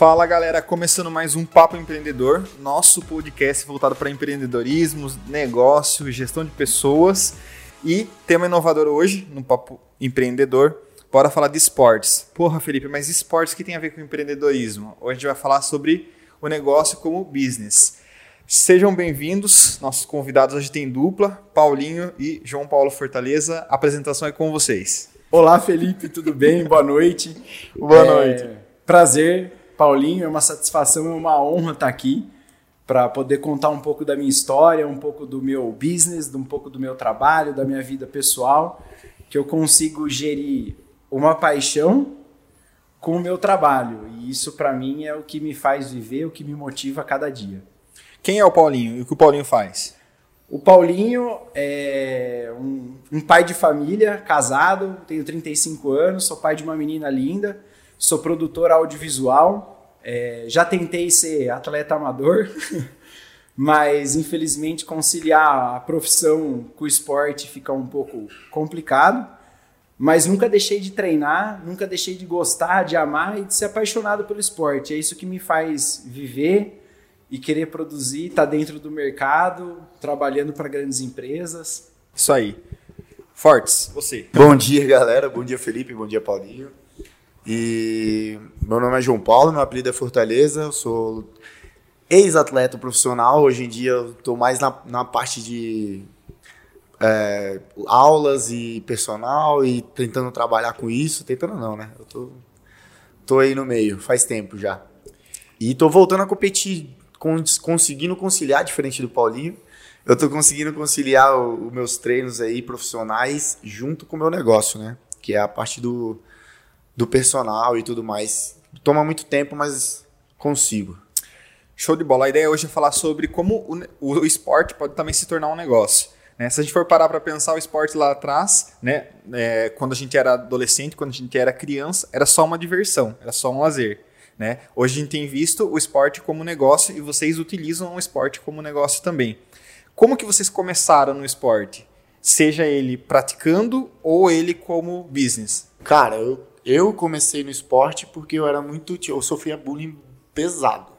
Fala galera, começando mais um Papo Empreendedor, nosso podcast voltado para empreendedorismo, negócio, gestão de pessoas e tema inovador hoje no Papo Empreendedor, bora falar de esportes. Porra, Felipe, mas esportes que tem a ver com empreendedorismo? Hoje a gente vai falar sobre o negócio como business. Sejam bem-vindos, nossos convidados hoje tem dupla, Paulinho e João Paulo Fortaleza. A apresentação é com vocês. Olá, Felipe, tudo bem? Boa noite. Boa é, noite. Prazer, Paulinho, é uma satisfação, é uma honra estar aqui para poder contar um pouco da minha história, um pouco do meu business, um pouco do meu trabalho, da minha vida pessoal, que eu consigo gerir uma paixão com o meu trabalho. E isso para mim é o que me faz viver, o que me motiva a cada dia. Quem é o Paulinho e o que o Paulinho faz? O Paulinho é um, um, pai de família, casado, tenho 35 anos, sou pai de uma menina linda, sou produtor audiovisual, é, já tentei ser atleta amador, mas infelizmente conciliar a profissão com o esporte fica um pouco complicado. Mas nunca deixei de treinar, nunca deixei de gostar, de amar e de ser apaixonado pelo esporte. É isso que me faz viver e querer produzir, estar tá dentro do mercado, trabalhando para grandes empresas. Isso aí. Fortes, você. Bom dia, galera. Bom dia, Felipe. Bom dia, Paulinho. E meu nome é João Paulo, meu apelido é Fortaleza. Eu sou ex-atleta profissional. Hoje em dia eu estou mais na, na parte de é, aulas e personal e tentando trabalhar com isso. Tentando não, né? Eu tô, tô aí no meio, faz tempo já. E tô voltando a competir conseguindo conciliar, diferente do Paulinho, eu estou conseguindo conciliar os meus treinos aí profissionais junto com o meu negócio, né? Que é a parte do, do personal e tudo mais. Toma muito tempo, mas consigo. Show de bola. A ideia hoje é falar sobre como o, o esporte pode também se tornar um negócio. Né? Se a gente for parar para pensar o esporte lá atrás, né? É, quando a gente era adolescente, quando a gente era criança, era só uma diversão, era só um lazer. Né? Hoje a gente tem visto o esporte como negócio e vocês utilizam o esporte como negócio também. Como que vocês começaram no esporte? Seja ele praticando ou ele como business? Cara, eu, eu comecei no esporte porque eu era muito. Eu sofria bullying pesado.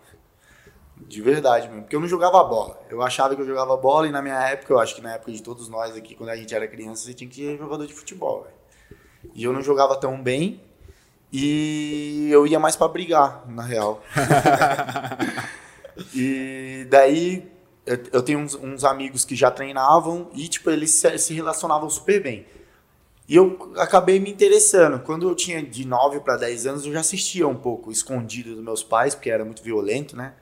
De verdade mesmo. Porque eu não jogava bola. Eu achava que eu jogava bola e na minha época, eu acho que na época de todos nós aqui, quando a gente era criança, você tinha que ser jogador de futebol. Véio. E eu não jogava tão bem e eu ia mais para brigar, na real. e daí eu, tenho uns, uns, amigos que já treinavam e tipo eles se, se, relacionavam super bem. E eu acabei me interessando. Quando eu tinha de 9 para 10 anos, eu já assistia um pouco escondido dos meus pais, porque era muito violento, né?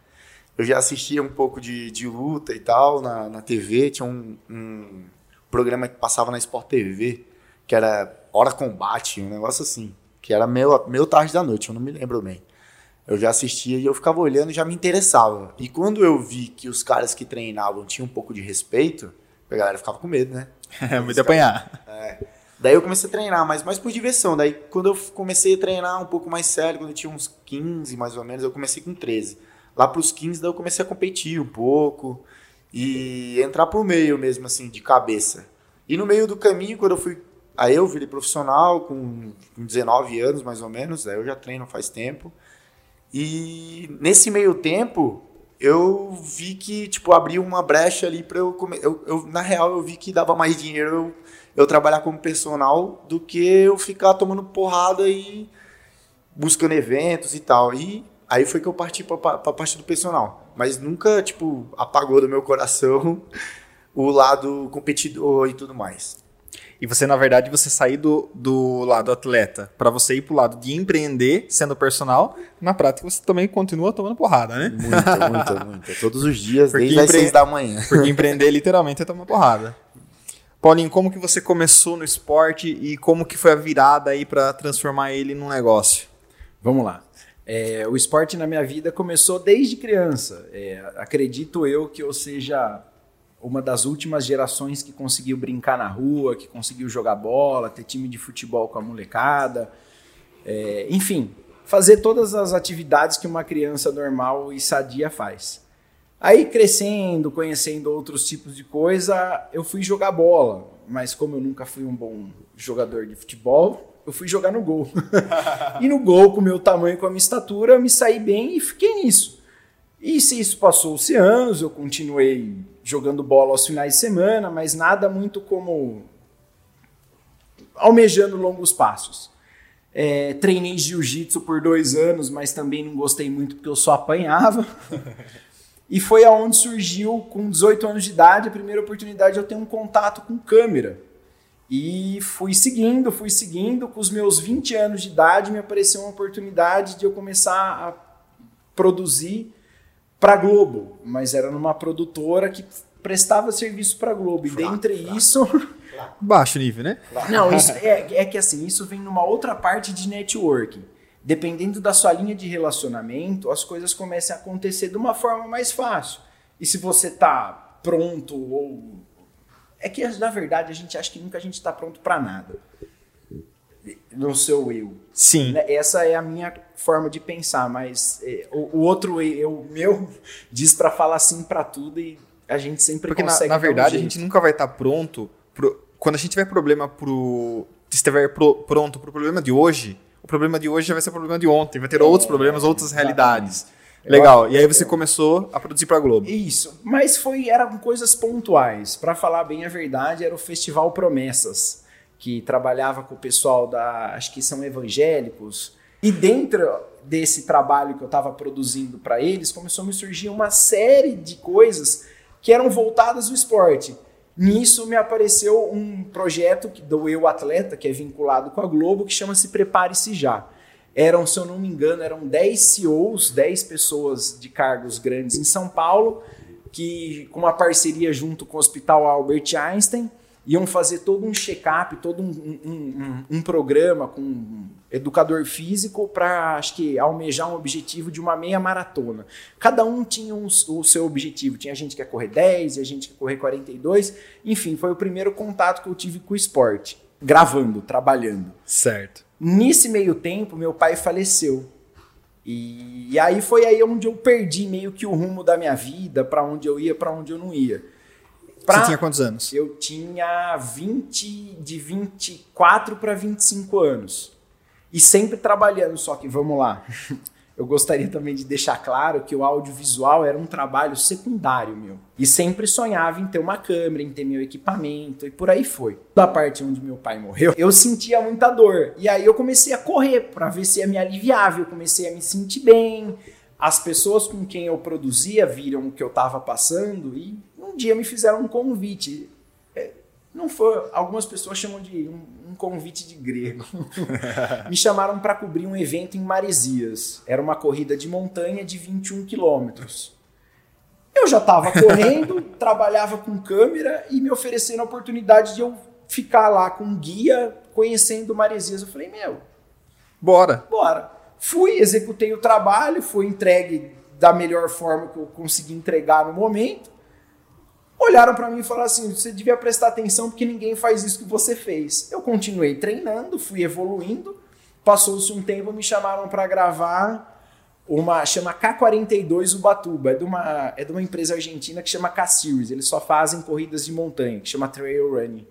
Eu já assistia um pouco de, de luta e tal na, na TV. Tinha um, um programa que passava na Sport TV, que era Hora Combate, um negócio assim que era meio, meio tarde da noite, eu não me lembro bem. Eu já assistia e eu ficava olhando e já me interessava. E quando eu vi que os caras que treinavam tinham um pouco de respeito, a galera ficava com medo, né? É, de apanhar. É. Daí eu comecei a treinar, mas mais por diversão. Daí quando eu comecei a treinar um pouco mais sério, quando eu tinha uns 15 mais ou menos, eu comecei com 13. Lá pros 15, daí eu comecei a competir um pouco e entrar pro meio mesmo, assim, de cabeça. E no meio do caminho, quando eu fui Aí eu virei profissional com 19 anos, mais ou menos. Aí eu já treino faz tempo. E nesse meio tempo, eu vi que, tipo, abriu uma brecha ali para eu, comer. eu, eu Na real, eu vi que dava mais dinheiro eu, eu trabalhar como personal do que eu ficar tomando porrada e buscando eventos e tal. E aí foi que eu parti para a parte do personal. Mas nunca, tipo, apagou do meu coração o lado competidor e tudo mais. E você, na verdade, você sair do, do lado atleta para você ir pro lado de empreender, sendo personal, na prática você também continua tomando porrada, né? Muita, muita, muita. Todos os dias, porque desde empre... as seis da manhã. Porque empreender literalmente é tomar porrada. Paulinho, como que você começou no esporte e como que foi a virada aí para transformar ele num negócio? Vamos lá. É, o esporte na minha vida começou desde criança. É, acredito eu que eu seja uma das últimas gerações que conseguiu brincar na rua, que conseguiu jogar bola, ter time de futebol com a molecada, é, enfim, fazer todas as atividades que uma criança normal e sadia faz. Aí crescendo, conhecendo outros tipos de coisa, eu fui jogar bola. mas como eu nunca fui um bom jogador de futebol, eu fui jogar no gol. e no gol, com o meu tamanho, com a minha estatura, me saí bem e fiquei nisso. E se isso passou-se anos, eu continuei jogando bola aos finais de semana, mas nada muito como almejando longos passos. É, treinei jiu-jitsu por dois anos, mas também não gostei muito porque eu só apanhava. e foi aonde surgiu, com 18 anos de idade, a primeira oportunidade de eu ter um contato com câmera. E fui seguindo, fui seguindo. Com os meus 20 anos de idade, me apareceu uma oportunidade de eu começar a produzir para Globo, mas era numa produtora que prestava serviço para Globo. E dentre isso. Baixo nível, né? Não, isso é, é que assim, isso vem numa outra parte de networking. Dependendo da sua linha de relacionamento, as coisas começam a acontecer de uma forma mais fácil. E se você tá pronto ou é que, na verdade, a gente acha que nunca a gente está pronto para nada. Não sou eu. Sim. Né? Essa é a minha forma de pensar, mas é, o, outro eu meu diz para falar sim para tudo e a gente sempre Porque consegue. Na, na verdade, a gente nunca vai estar tá pronto. Pro, quando a gente tiver problema pro. estiver pro, pronto pro problema de hoje, o problema de hoje já vai ser o problema de ontem, vai ter é, outros problemas, outras realidades. Legal. E aí você começou a produzir para Globo. Isso. Mas foi eram coisas pontuais. Para falar bem a verdade, era o Festival Promessas, que trabalhava com o pessoal da, acho que são evangélicos. E dentro desse trabalho que eu estava produzindo para eles, começou a me surgir uma série de coisas que eram voltadas ao esporte. Nisso me apareceu um projeto do Eu Atleta, que é vinculado com a Globo, que chama-se Prepare-se Já. Eram, se eu não me engano, eram 10 CEOs, 10 pessoas de cargos grandes em São Paulo, que com uma parceria junto com o Hospital Albert Einstein, iam fazer todo um check-up, todo um, um, um, um, programa com um educador físico para, acho que, almejar um objetivo de uma meia maratona. Cada um tinha o seu objetivo. Tinha gente que ia correr 10, e a gente que ia correr 42. Enfim, foi o primeiro contato que eu tive com o esporte. Gravando, trabalhando. Certo. Nesse meio tempo, meu pai faleceu. E, e aí foi aí onde eu perdi meio que o rumo da minha vida, para onde eu ia, para onde eu não ia. Pra, Você tinha quantos anos? Eu tinha 20, de 24 para 25 anos. E sempre trabalhando, só que vamos lá. eu gostaria também de deixar claro que o audiovisual era um trabalho secundário meu. E sempre sonhava em ter uma câmera, em ter meu equipamento e por aí foi. Da parte onde meu pai morreu, eu sentia muita dor. E aí eu comecei a correr para ver se ia me aliviar, eu comecei a me sentir bem. As pessoas com quem eu produzia viram o que eu estava passando e dia me fizeram um convite. É, não foi, algumas pessoas chamam de um, um convite de grego. Me chamaram para cobrir um evento em Maresias. Era uma corrida de montanha de 21 quilômetros. Eu já estava correndo, trabalhava com câmera e me oferecendo a oportunidade de eu ficar lá com um guia conhecendo Maresias. Eu falei, meu, bora. Bora. Fui, executei o trabalho, foi entregue da melhor forma que eu consegui entregar no momento olharam para mim e falaram assim: você devia prestar atenção porque ninguém faz isso que você fez. Eu continuei treinando, fui evoluindo. Passou-se um tempo, me chamaram para gravar uma chama K42 Ubatuba, é de uma é de uma empresa argentina que chama K-Series. Eles só fazem corridas de montanha, que chama Trail Running.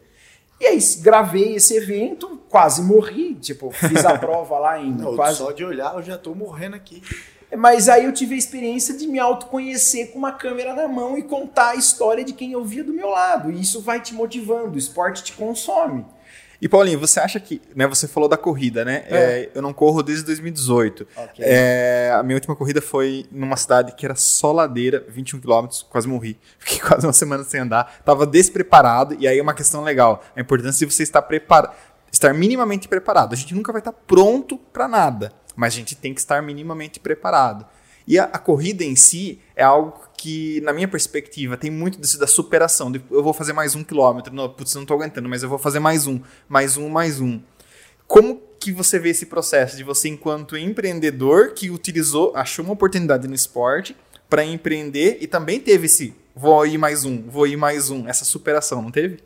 E aí gravei esse evento, quase morri, tipo, fiz a prova lá ainda. Não, quase... Só de olhar eu já tô morrendo aqui. Mas aí eu tive a experiência de me autoconhecer com uma câmera na mão e contar a história de quem eu via do meu lado. E isso vai te motivando, o esporte te consome. E Paulinho, você acha que, né, você falou da corrida, né? É. É, eu não corro desde 2018. Okay. É, a minha última corrida foi numa cidade que era só ladeira, 21 quilômetros, quase morri. Fiquei quase uma semana sem andar, tava despreparado, e aí é uma questão legal, a importância de você estar preparado, estar minimamente preparado. A gente nunca vai estar pronto para nada mas a gente tem que estar minimamente preparado. E a, a, corrida em si é algo que, na minha perspectiva, tem muito disso da superação. De, eu vou fazer mais um quilômetro, não, putz, não estou aguentando, mas eu vou fazer mais um, mais um, mais um. Como que você vê esse processo de você, enquanto empreendedor, que utilizou, achou uma oportunidade no esporte para empreender e também teve esse vou ir mais um, vou ir mais um, essa superação, não teve?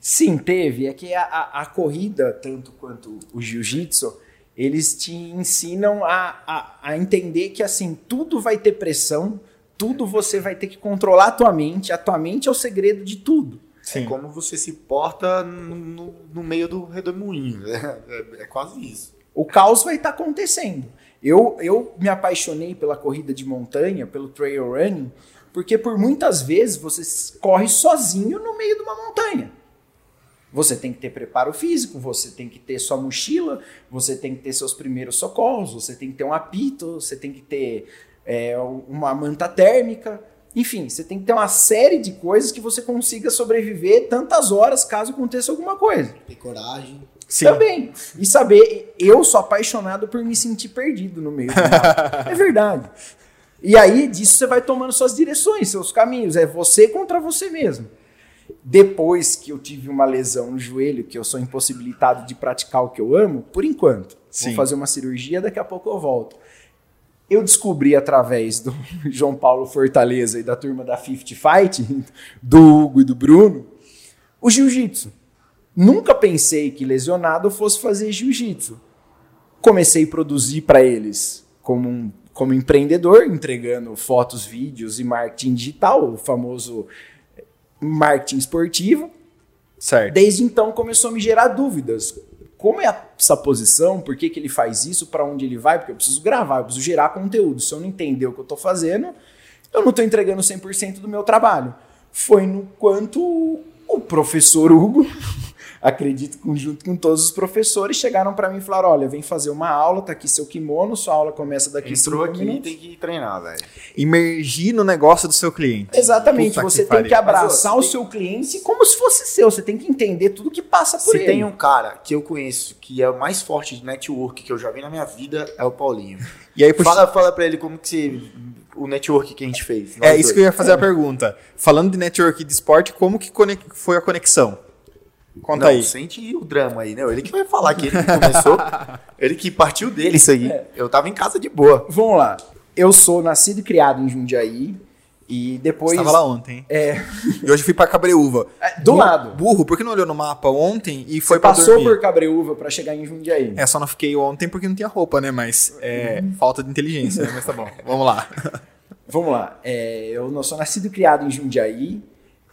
Sim, teve. É que a, a, a corrida, tanto quanto o jiu-jitsu, eles te ensinam a, a, a, entender que assim tudo vai ter pressão, tudo você vai ter que controlar a tua mente, a tua mente é o segredo de tudo. Sim. É como você se porta no, no, no meio do redemoinho. né? É, é quase isso. O caos vai estar acontecendo. Eu, eu me apaixonei pela corrida de montanha, pelo trail running, porque por muitas vezes você corre sozinho no meio de uma montanha. Você tem que ter preparo físico, você tem que ter sua mochila, você tem que ter seus primeiros socorros, você tem que ter um apito, você tem que ter é, uma manta térmica. Enfim, você tem que ter uma série de coisas que você consiga sobreviver tantas horas caso aconteça alguma coisa. Ter coragem. Sim. Também. E saber, eu sou apaixonado por me sentir perdido no meio do mato. É verdade. E aí, disso você vai tomando suas direções, seus caminhos. É você contra você mesmo. Depois que eu tive uma lesão no joelho, que eu sou impossibilitado de praticar o que eu amo, por enquanto. Sim. Vou fazer uma cirurgia, daqui a pouco eu volto. Eu descobri através do João Paulo Fortaleza e da turma da Fifty Fight, do Hugo e do Bruno, o jiu-jitsu. Nunca pensei que lesionado eu fosse fazer jiu-jitsu. Comecei a produzir para eles como, um, como empreendedor, entregando fotos, vídeos e marketing digital, o famoso marketing esportivo. Certo. Desde então começou a me gerar dúvidas. Como é essa posição? Por que, que ele faz isso? Para onde ele vai? Porque eu preciso gravar, eu preciso gerar conteúdo. Se eu não entender o que eu estou fazendo, eu não estou entregando 100% do meu trabalho. Foi no quanto o professor Hugo, acredito que junto com todos os professores, chegaram para mim e falaram: olha, vem fazer uma aula, tá aqui seu kimono, sua aula começa daqui Entrou cinco aqui e minutos. tem que treinar, velho. Imergir no negócio do seu cliente. Exatamente, Puta que você tem pariu. que abraçar Mas, o seu cliente como se fosse seu. Você tem que entender tudo que passa por Se ele. tem um cara que eu conheço que é o mais forte de network que eu já vi na minha vida, é o Paulinho. E aí, puxa- Fala, fala pra ele como que você, o network que a gente fez. É isso que dois. eu ia fazer a pergunta. Falando de network de esporte, como que conex- foi a conexão? Conta Não, aí. sente o drama aí, né? Ele que vai falar que ele que começou, ele que partiu dele isso aí. É. Eu tava em casa de boa. Vamos lá. Eu sou nascido e criado em Jundiaí. E depois. Você tava lá ontem. É, E hoje fui pra Cabreúva. É, do lado. Burro, por que não olhou no mapa ontem e foi você pra passou dormir? por Cabreúva pra chegar em Jundiaí. É, só não fiquei ontem porque não tinha roupa, né? Mas é falta de inteligência, né? Mas tá bom. Vamos lá. Vamos lá. É, eu não sou nascido e criado em Jundiaí.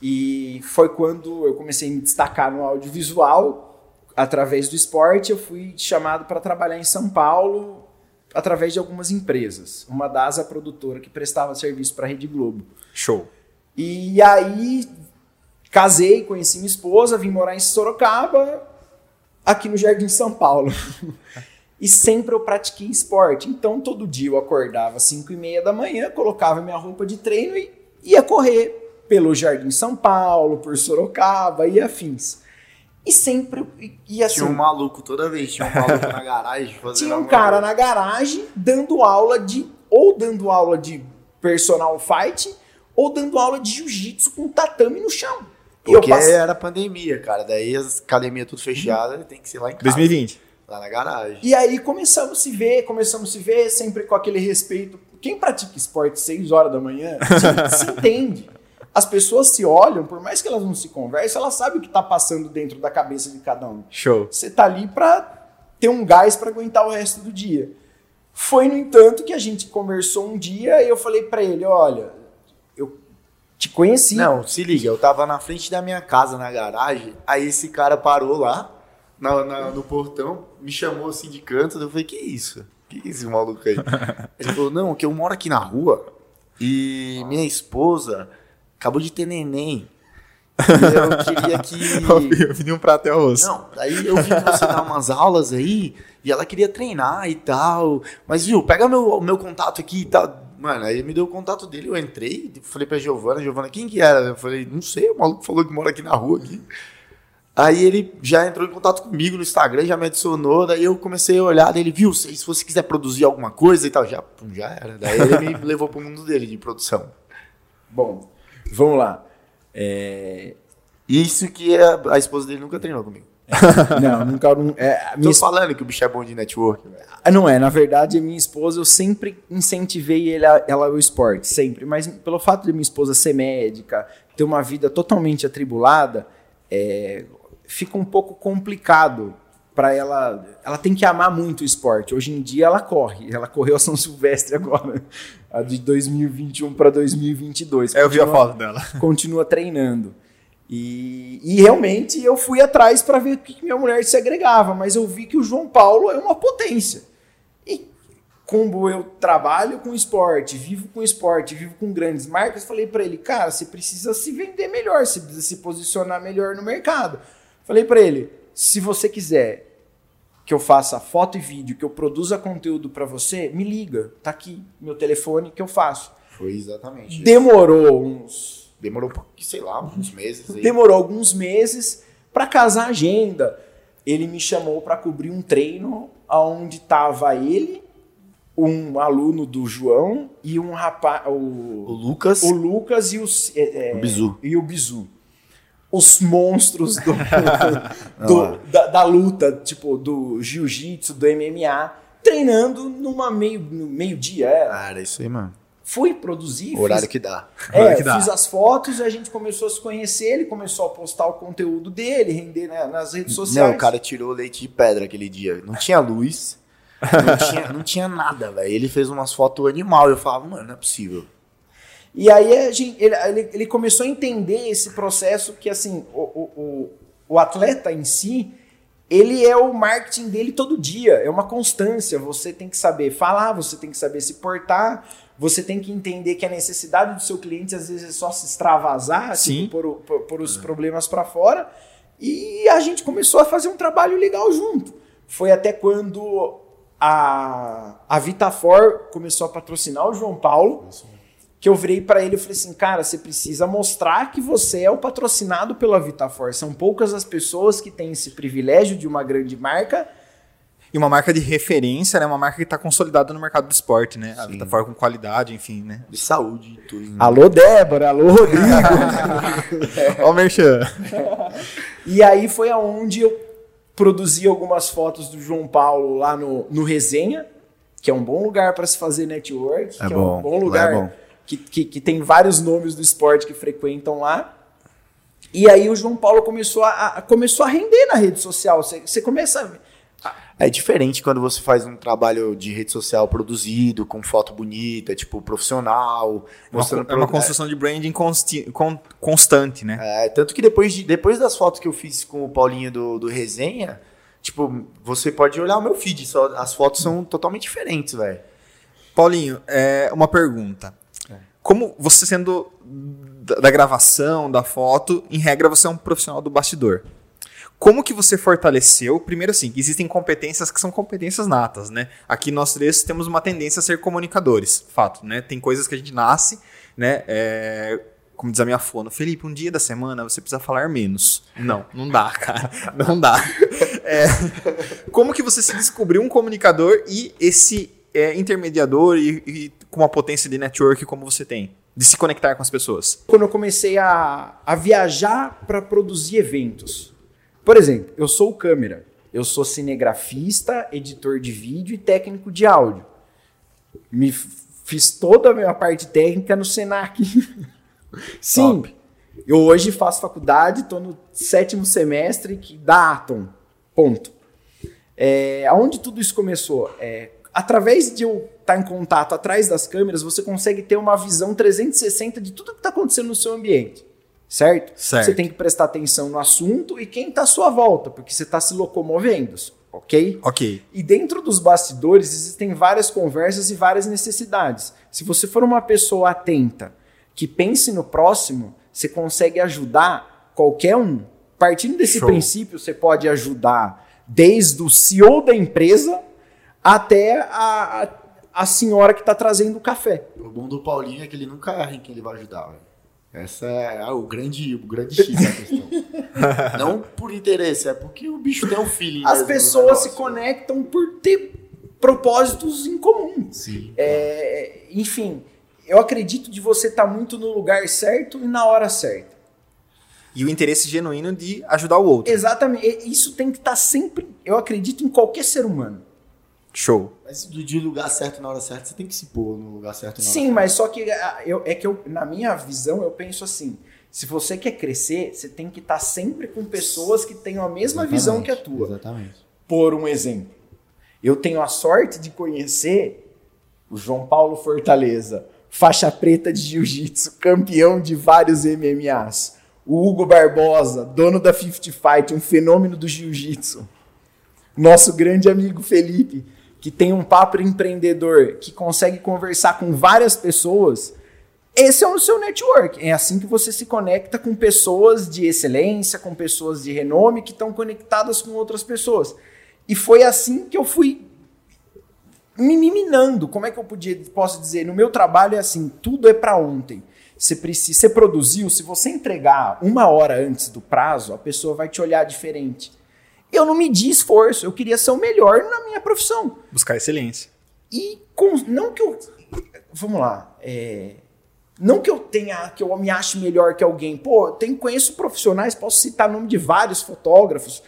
E foi quando eu comecei a me destacar no audiovisual. Através do esporte, eu fui chamado para trabalhar em São Paulo através de algumas empresas. Uma das a produtora que prestava serviço para a Rede Globo. Show. E aí casei, conheci minha esposa, vim morar em Sorocaba, aqui no Jardim São Paulo. e sempre eu pratiquei esporte. Então todo dia eu acordava às 5 e meia da manhã, colocava minha roupa de treino e ia correr pelo Jardim São Paulo, por Sorocaba e afins. E sempre ia assim. Tinha um maluco toda vez, tinha um maluco na garagem fazendo Tinha um cara coisa. na garagem dando aula de. ou dando aula de personal fight, ou dando aula de jiu-jitsu com tatame no chão. E eu Porque passei- era pandemia, cara. Daí as academias tudo fechadas, tem que ser lá em casa. 2020. Lá na garagem. E aí começamos a se ver, começamos a se ver, sempre com aquele respeito. Quem pratica esporte 6 horas da manhã se, se entende. As pessoas se olham, por mais que elas não se conversem, elas sabem o que está passando dentro da cabeça de cada um. Show. Você tá ali para ter um gás para aguentar o resto do dia. Foi, no entanto, que a gente conversou um dia e eu falei para ele: olha, eu te conheci. Não, se liga, eu tava na frente da minha casa, na garagem, aí esse cara parou lá, na- na- no portão, me chamou assim de canto, eu falei, que isso? Que esse maluco aí? Ele falou, não, que eu moro aqui na rua e minha esposa acabou de ter neném. E eu queria que... Eu pedi um prato e arroz. Não, aí eu vi você dar umas aulas aí e ela queria treinar e tal. Mas, viu, pega meu, meu contato aqui e tal. Mano, aí ele me deu o contato dele, eu entrei, falei pra Giovana, Giovana, quem que era? Eu falei, não sei, o maluco falou que mora aqui na rua aqui. Aí ele já entrou em contato comigo no Instagram, já me adicionou, daí eu comecei a olhar, daí ele viu, se se você quiser produzir alguma coisa e tal, já, já era. Daí ele me levou pro mundo dele de produção. Bom, vamos lá. É, Isso que a, a esposa dele nunca treinou comigo. Não, nunca. não- É, a Tô esp- falando que o bicho é bom de network, velho. Ah, Não é, na verdade, a minha esposa, eu sempre incentivei ela, ela ao esporte, sempre. Mas pelo fato de minha esposa ser médica, ter uma vida totalmente atribulada, é, fica um pouco complicado para ela. Ela tem que amar muito o esporte. Hoje em dia ela corre. Ela correu a São Silvestre agora, a de 2021 para 2022. É, eu vi a Continua- foto dela. continua treinando. E, e realmente eu fui atrás para ver o que minha mulher se agregava, mas eu vi que o João Paulo é uma potência. E como eu trabalho com esporte, vivo com esporte, vivo com grandes marcas, falei para ele, cara, você precisa se vender melhor, você precisa se posicionar melhor no mercado. Falei para ele, se você quiser que eu faça foto e vídeo, que eu produza conteúdo para você, me liga, tá aqui meu telefone que eu faço. Foi exatamente. Demorou uns Demorou, sei lá, uns meses. Aí. Demorou alguns meses para casar a agenda. Ele me chamou para cobrir um treino onde estava ele, um aluno do João e um rapaz, o, o Lucas, o Lucas e o, é, o Bizu. E o Bizu. Os monstros do, do da, da, luta, tipo, do jiu-jitsu, do MMA, treinando numa meio, no meio-dia. Era. Ah, era isso aí, mano. Fui produzir. O horário fiz, que dá. É, que dá. fiz as fotos e a gente começou a se conhecer, ele começou a postar o conteúdo dele, render né, nas redes sociais. Não, o cara tirou leite de pedra aquele dia. Não tinha luz, não, tinha, não tinha nada, velho. Ele fez umas fotos animal. Eu falava, mano, não é possível. E aí a gente, ele, ele, ele começou a entender esse processo que, assim, o, o, o atleta em si, ele é o marketing dele todo dia, é uma constância. Você tem que saber falar, você tem que saber se portar, você tem que entender que a necessidade do seu cliente às vezes é só se extravasar, assim, por, por, por, os é. problemas para fora. E a gente começou a fazer um trabalho legal junto. Foi até quando a, a Vitafor começou a patrocinar o João Paulo, que eu virei para ele e falei assim, cara, você precisa mostrar que você é o patrocinado pela Vitafor. São poucas as pessoas que têm esse privilégio de uma grande marca e uma marca de referência, né? Uma marca que está consolidada no mercado do esporte, né? Sim. A Vitafor com qualidade, enfim, né? De saúde. Tudo, né? Alô, Débora. Alô, Rodrigo. Ó o Merchan. E aí foi aonde eu produzi algumas fotos do João Paulo lá no, no Resenha, que é um bom lugar para se fazer network, é que bom. é um bom lugar é bom. Que, que, que tem vários nomes do esporte que frequentam lá. E aí o João Paulo começou a, a começou a render na rede social. Você, você começa a é diferente quando você faz um trabalho de rede social produzido, com foto bonita, tipo, profissional. Mostrando é uma, construção de branding consti, con, constante, né? É, tanto que depois, de, depois das fotos que eu fiz com o Paulinho do, do Resenha, tipo, você pode olhar o meu feed, só, as fotos são totalmente diferentes, velho. Paulinho, é uma pergunta. Como você sendo da, da gravação, da foto, em regra você é um profissional do bastidor. Como que você fortaleceu? Primeiro assim, existem competências que são competências natas, né? Aqui nós três temos uma tendência a ser comunicadores, fato, né? Tem coisas que a gente nasce, né? É, como diz a minha fono, Felipe, um dia da semana você precisa falar menos. Não, não dá, cara. Não dá. É, como que você se descobriu um comunicador e esse é, intermediador e, e, com uma potência de network como você tem? De se conectar com as pessoas? Quando eu comecei a, a viajar para produzir eventos, por exemplo, eu sou câmera, eu sou cinegrafista, editor de vídeo e técnico de áudio. Me fiz toda a minha parte técnica no Senac. Sim. Top. Eu hoje faço faculdade, estou no sétimo semestre que da Atom. Ponto. É, aonde tudo isso começou? É, através de eu estar tá em contato atrás das câmeras, você consegue ter uma visão 360 de tudo que está acontecendo no seu ambiente certo? certo? Você tem que prestar atenção no assunto e quem está à sua volta, porque você está se locomovendo, ok? Ok. E dentro dos bastidores existem várias conversas e várias necessidades. Se você for uma pessoa atenta, que pense no próximo, você consegue ajudar qualquer um. Partindo desse Show. princípio, você pode ajudar desde o CEO da empresa até a, a, a senhora que está trazendo o café. O bom do Paulinho é que ele nunca erra em quem ele vai ajudar. Véio. Essa é o grande, o grande X da questão. Não por interesse, é porque o bicho tem um feeling. As pessoas se conectam por ter propósitos em comum. Sim. É, enfim, eu acredito de você estar tá muito no lugar certo e na hora certa. E o interesse genuíno de ajudar o outro. Exatamente. Isso tem que estar tá sempre. Eu acredito em qualquer ser humano. Show. Mas de lugar certo na hora certa, você tem que se pôr no lugar certo na hora Sim, certa. mas só que ah, eu, é que eu, na minha visão, eu penso assim: se você quer crescer, você tem que estar sempre com pessoas que tenham a mesma exatamente, visão que a tua. Exatamente. Por um exemplo, eu tenho a sorte de conhecer o João Paulo Fortaleza, faixa preta de jiu-jitsu, campeão de vários MMAs. o Hugo Barbosa, dono da 50 Fight, um fenômeno do jiu-jitsu. Nosso grande amigo Felipe, que tem um papo empreendedor, que consegue conversar com várias pessoas. Esse é o seu network. É assim que você se conecta com pessoas de excelência, com pessoas de renome que estão conectadas com outras pessoas. E foi assim que eu fui me minando. Como é que eu podia, posso dizer? No meu trabalho é assim, tudo é para ontem. Você precisa, você produziu, se você entregar uma hora antes do prazo, a pessoa vai te olhar diferente. Eu não medi esforço, eu queria ser o melhor na minha profissão. Buscar excelência. E com, não que eu. Vamos lá. É, não que eu tenha, que eu me ache melhor que alguém. Pô, tenho, conheço profissionais, posso citar o nome de vários fotógrafos.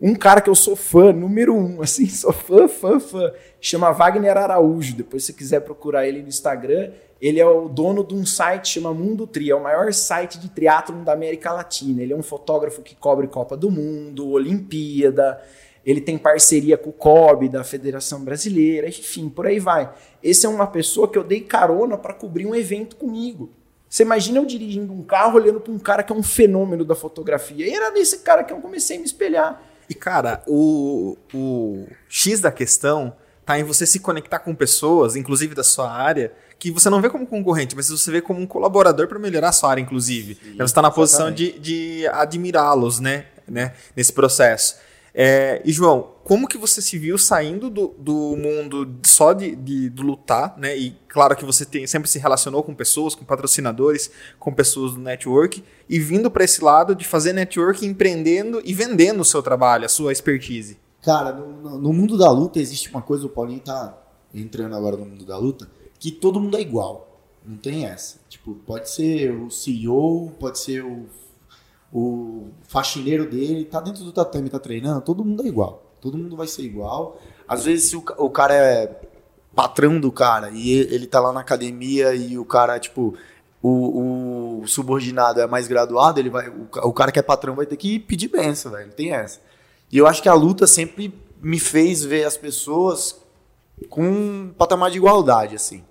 Um cara que eu sou fã, número um, assim, sou fã, fã, fã. Chama Wagner Araújo. Depois, se quiser procurar ele no Instagram, ele é o dono de um site chama Mundo Tri, é o maior site de triatlon da América Latina. Ele é um fotógrafo que cobre Copa do Mundo, Olimpíada, ele tem parceria com o COB da Federação Brasileira, enfim, por aí vai. Esse é uma pessoa que eu dei carona para cobrir um evento comigo. Você imagina eu dirigindo um carro olhando para um cara que é um fenômeno da fotografia. E era nesse cara que eu comecei a me espelhar. E cara, o, o X da questão tá em você se conectar com pessoas, inclusive da sua área, que você não vê como concorrente, mas você vê como um colaborador para melhorar a sua área, inclusive. Sim, você está na posição de, de admirá-los, né, né, nesse processo. É, e João, como que você se viu saindo do, do mundo só de, de, de, lutar, né? E claro que você tem, sempre se relacionou com pessoas, com patrocinadores, com pessoas do network, e vindo para esse lado de fazer network, empreendendo e vendendo o seu trabalho, a sua expertise. Cara, no, no mundo da luta existe uma coisa, o Paulinho tá entrando agora no mundo da luta, que todo mundo é igual. Não tem essa. Tipo, pode ser o CEO, pode ser o, o faxineiro dele, tá dentro do tatame, tá treinando, todo mundo é igual. Todo mundo vai ser igual. Às vezes, se o, o cara é patrão do cara e ele tá lá na academia e o cara, tipo, o, o subordinado é mais graduado, ele vai, o, o, cara que é patrão vai ter que pedir benção, velho. Tem essa. E eu acho que a luta sempre me fez ver as pessoas com um patamar de igualdade, assim.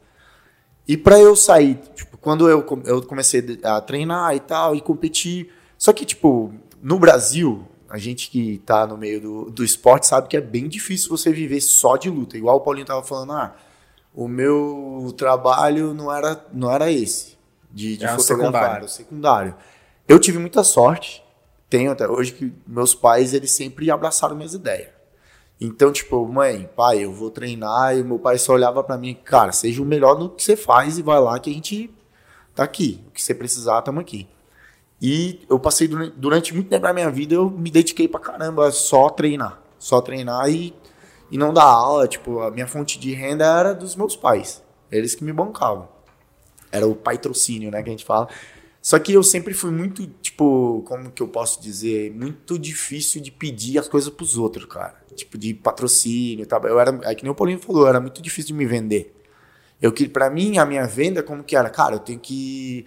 E para eu sair, tipo, quando eu, eu comecei a treinar e tal, e competir. Só que, tipo, no Brasil, a gente que tá no meio do, do esporte sabe que é bem difícil você viver só de luta. Igual o Paulinho tava falando, ah, o meu trabalho não era, não era esse, de, de é fotografar, o secundário. Eu tive muita sorte, tenho até hoje, que meus pais, eles sempre abraçaram minhas ideias. Então, tipo, mãe, pai, eu vou treinar e meu pai só olhava para mim, cara, seja o melhor no que você faz e vai lá que a gente tá aqui. O que você precisar, estamos aqui. E eu passei durante muito tempo da minha vida, eu me dediquei pra caramba só treinar. Só treinar e, e não dar aula. Tipo, a minha fonte de renda era dos meus pais. Eles que me bancavam. Era o patrocínio, né, que a gente fala. Só que eu sempre fui muito, tipo, como que eu posso dizer, muito difícil de pedir as coisas pros outros, cara. Tipo, de patrocínio tal. Eu era, é que nem o Paulinho falou, era muito difícil de me vender. Eu que para mim a minha venda como que era, cara, eu tenho que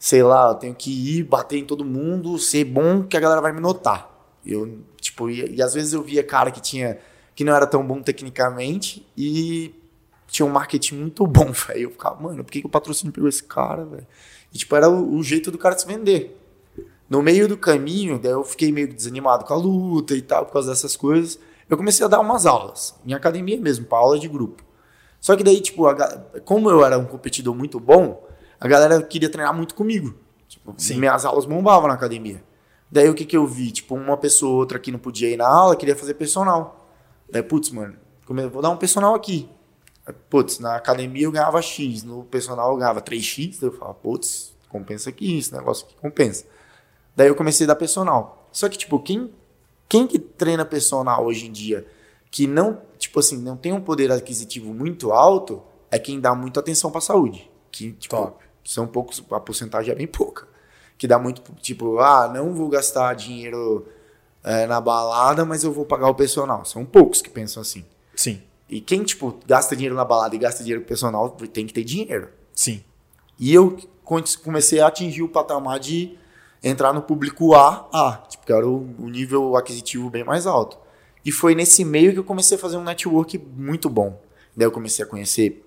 sei lá, eu tenho que ir bater em todo mundo, ser bom que a galera vai me notar. Eu, tipo, e, e às vezes eu via cara que tinha que não era tão bom tecnicamente e tinha um marketing muito bom, velho. Eu ficava, mano, por que, que o patrocínio pegou esse cara, velho? E, tipo, era o, o, jeito do cara se vender. No meio do caminho, daí eu fiquei meio desanimado com a luta e tal, por causa dessas coisas. Eu comecei a dar umas aulas, em academia mesmo, para aula de grupo. Só que daí, tipo, a, como eu era um competidor muito bom, a galera queria treinar muito comigo. Tipo, minhas aulas bombavam na academia. Daí o que que eu vi? Tipo, uma pessoa ou outra que não podia ir na aula, queria fazer personal. Daí, putz, mano, vou dar um personal aqui. Putz, na academia eu ganhava X, no personal eu ganhava 3X, daí eu falava, putz, compensa aqui, esse negócio aqui compensa. Daí eu comecei a dar personal. Só que, tipo, quem, quem que treina personal hoje em dia que não, tipo assim, não tem um poder aquisitivo muito alto, é quem dá muita atenção pra saúde. Que, tipo, Top. São poucos, a porcentagem é bem pouca. Que dá muito, tipo, ah, não vou gastar dinheiro é, na balada, mas eu vou pagar o personal. São poucos que pensam assim. Sim. E quem, tipo, gasta dinheiro na balada e gasta dinheiro com personal, tem que ter dinheiro. Sim. E eu comecei a atingir o patamar de entrar no público A, A, tipo, que era o, o nível aquisitivo bem mais alto. E foi nesse meio que eu comecei a fazer um network muito bom. Daí eu comecei a conhecer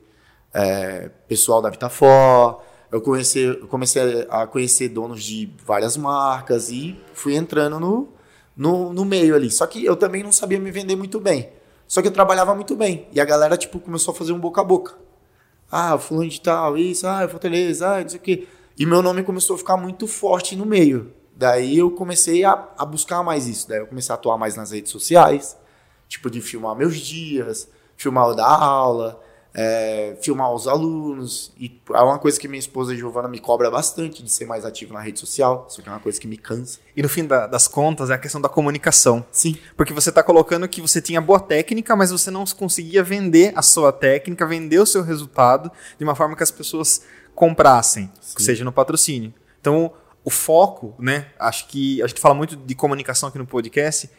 é, pessoal da Vitafor, eu comecei, comecei a conhecer donos de várias marcas e fui entrando no, no, no meio ali. Só que eu também não sabia me vender muito bem. Só que eu trabalhava muito bem. E a galera, tipo, começou a fazer um boca a boca. Ah, fulano de tal, isso, ah, Fortaleza, ah, não sei o quê. E meu nome começou a ficar muito forte no meio. Daí eu comecei a, a buscar mais isso. Daí eu comecei a atuar mais nas redes sociais. Tipo, de filmar meus dias, filmar o da aula, é, filmar os alunos. E é uma coisa que minha esposa Giovana me cobra bastante de ser mais ativo na rede social. Isso que é uma coisa que me cansa. E no fim da- das contas é a questão da comunicação. Sim. Porque você está colocando que você tinha boa técnica, mas você não conseguia vender a sua técnica, vender o seu resultado de uma forma que as pessoas comprassem, seja no patrocínio. Então, o foco, né? Acho que a gente fala muito de comunicação aqui no podcast,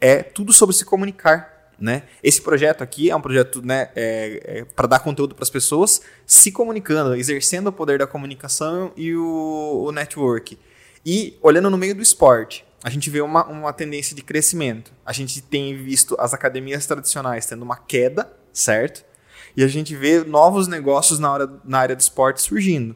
é tudo sobre se comunicar. Né? Esse projeto aqui é um projeto né, para dar conteúdo para as pessoas se comunicando, exercendo o poder da comunicação e o, o network. E olhando no meio do esporte, a gente vê uma, uma tendência de crescimento. A gente tem visto as academias tradicionais tendo uma queda, certo? E a gente vê novos negócios na, hora, na área do esporte surgindo.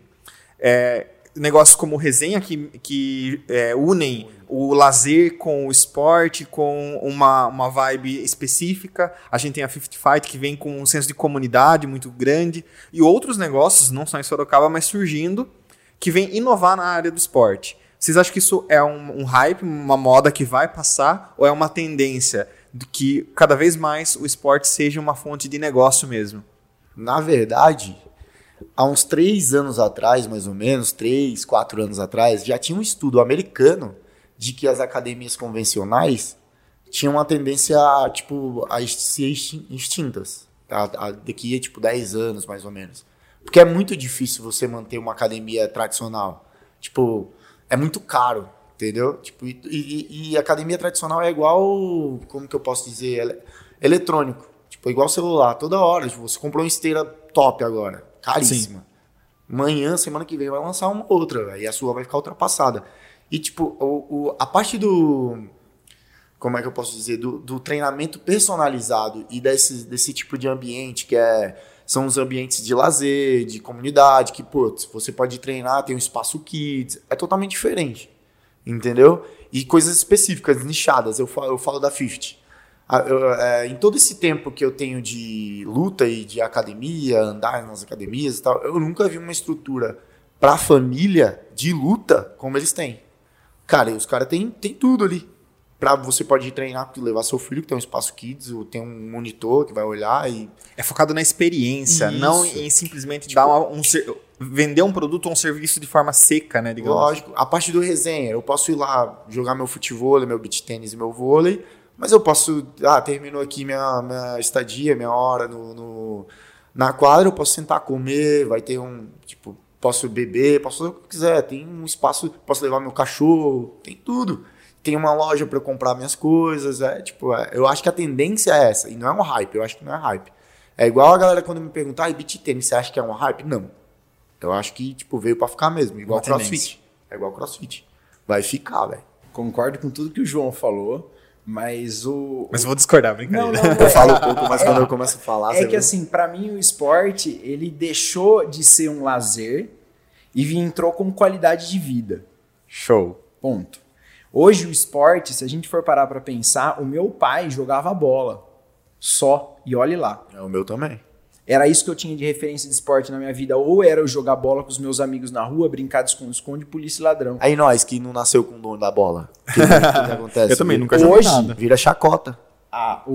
É, negócios como resenha que, que é, unem o lazer com o esporte, com uma, uma vibe específica. A gente tem a 50 Fight, que vem com um senso de comunidade muito grande. E outros negócios, não só em Sorocaba, mas surgindo, que vem inovar na área do esporte. Vocês acham que isso é um, um hype, uma moda que vai passar, ou é uma tendência de que cada vez mais o esporte seja uma fonte de negócio mesmo? Na verdade, há uns três anos atrás, mais ou menos, três, quatro anos atrás, já tinha um estudo americano de que as academias convencionais tinham uma tendência a, tipo, a ser extin- extintas. A, daqui a, tipo, 10 anos, mais ou menos. Porque é muito difícil você manter uma academia tradicional. Tipo, é muito caro, entendeu? Tipo, e, e- e academia tradicional é igual, como que eu posso dizer? Ele- eletrônico. Tipo, igual celular. Toda hora. Tipo, você comprou uma esteira top agora. Caríssima. Amanhã, semana que vem, vai lançar uma outra, e a sua vai ficar ultrapassada. E, tipo, o, o- a parte do. Como é que eu posso dizer? Do, do treinamento personalizado e desse, desse tipo de ambiente que é. São os ambientes de lazer, de comunidade, que, putz, você pode treinar, tem um espaço kids, é totalmente diferente. Entendeu? E coisas específicas, nichadas. Eu falo, eu falo da 50. Ah, é, em todo esse tempo que eu tenho de luta e de academia, andar nas academias e tal, eu nunca vi uma estrutura pra família de luta como eles têm. Cara, e os caras têm tem tudo ali. Pra você pode ir treinar, levar seu filho, que tem um espaço kids, ou tem um monitor que vai olhar e. É focado na experiência, Isso. não em simplesmente dar uma- um ser- vender um produto ou um serviço de forma seca, né? Digamos. Lógico, a parte do resenha, eu posso ir lá jogar meu futebol, meu beach tênis e meu vôlei, mas eu posso. Ah, terminou aqui minha, minha estadia, minha hora no, no- na quadra, eu posso sentar comer, vai ter um. Tipo, posso beber, posso fazer o que eu quiser. Tem um espaço, posso levar meu cachorro, tem tudo. Tem uma loja para eu comprar minhas coisas. É, tipo, é, eu acho que a tendência é essa. E não é um hype, eu acho que não é hype. É igual a galera quando me pergunta, ah, e beach tênis, você acha que é um hype? Não. Eu acho que, tipo, veio pra ficar mesmo. Igual Uma crossfit. tendência. É igual crossfit. Vai ficar, velho. Concordo com tudo que o João falou, mas o. Mas eu vou discordar, brincadeira. Não, não, Eu é- falo um pouco, mas quando eu começo a falar, É que vê. assim, pra mim o esporte, ele deixou de ser um lazer e entrou como qualidade de vida. Show. Ponto. Hoje o esporte, se a gente for parar pra pensar, o meu pai jogava bola. Só. E olhe lá. É o meu também. Era isso que eu tinha de referência de esporte na minha vida. Ou era eu jogar bola com os meus amigos na rua, brincar de esconde-esconde, polícia e ladrão. Aí nós, que não nasceu com o dono da bola. O que, que, que acontece? Eu também nunca joguei Hoje- nada. Vira chacota. Ah, o,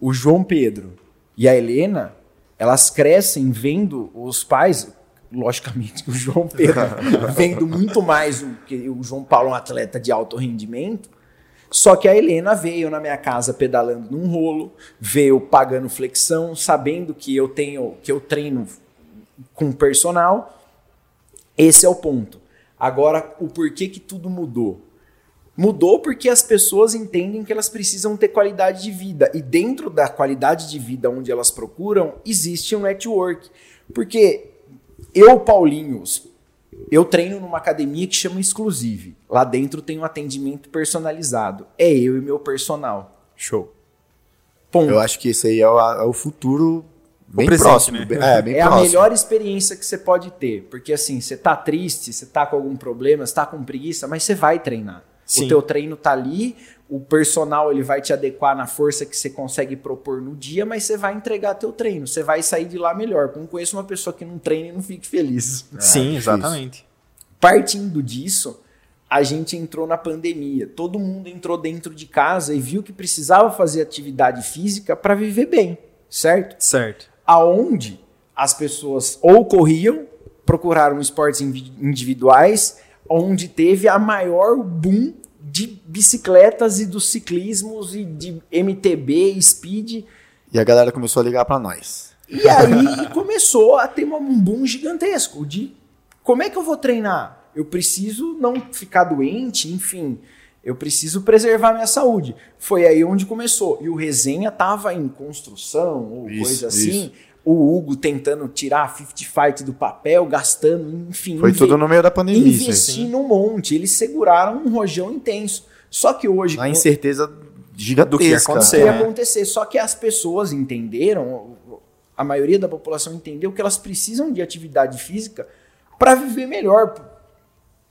o, o João Pedro e a Helena, elas crescem vendo os pais, logicamente que o João Pedro vendo muito mais o que o João Paulo é um atleta de alto rendimento. Só que a Helena veio na minha casa pedalando num rolo, veio pagando flexão, sabendo que eu tenho, que eu treino com personal. Esse é o ponto. Agora, o porquê que tudo mudou? Mudou porque as pessoas entendem que elas precisam ter qualidade de vida. E dentro da qualidade de vida onde elas procuram, existe um network. Porque eu, Paulinho, eu treino numa academia que chama Exclusive. Lá dentro tem um atendimento personalizado. É eu e meu personal. Show. Ponto. Eu acho que esse aí é o, é o futuro Bem presente, próximo. né? bem- É, bem é a próximo. melhor experiência que você pode ter. Porque assim, você tá triste, você tá com algum problema, você tá com preguiça, mas você vai treinar. Sim. O teu treino tá ali, o personal ele vai te adequar na força que você consegue propor no dia, mas você vai entregar teu treino. Você vai sair de lá melhor. Eu não conheço uma pessoa que não treina e não fique feliz. Sim, difícil. exatamente. Partindo disso, a gente entrou na pandemia. Todo mundo entrou dentro de casa e viu que precisava fazer atividade física para viver bem, certo? Certo. aonde as pessoas ou corriam, procuraram esportes individuais, onde teve a maior boom de bicicletas e dos ciclismos e de MTB, speed. E a galera começou a ligar pra nós. E aí começou a ter um boom gigantesco de como é que eu vou treinar? Eu preciso não ficar doente, enfim. Eu preciso preservar minha saúde. Foi aí onde começou. E o resenha tava em construção ou Isso, coisa assim. isso. O Hugo tentando tirar a 50 Fight do papel, gastando, enfim. Foi tudo no meio da pandemia. Investindo um monte. Eles seguraram um rojão intenso. Só que hoje. Com- incerteza gigantesca. Do que ia acontecer. né? acontecer. Só que as pessoas entenderam, a maioria da população entendeu que elas precisam de atividade física para viver melhor.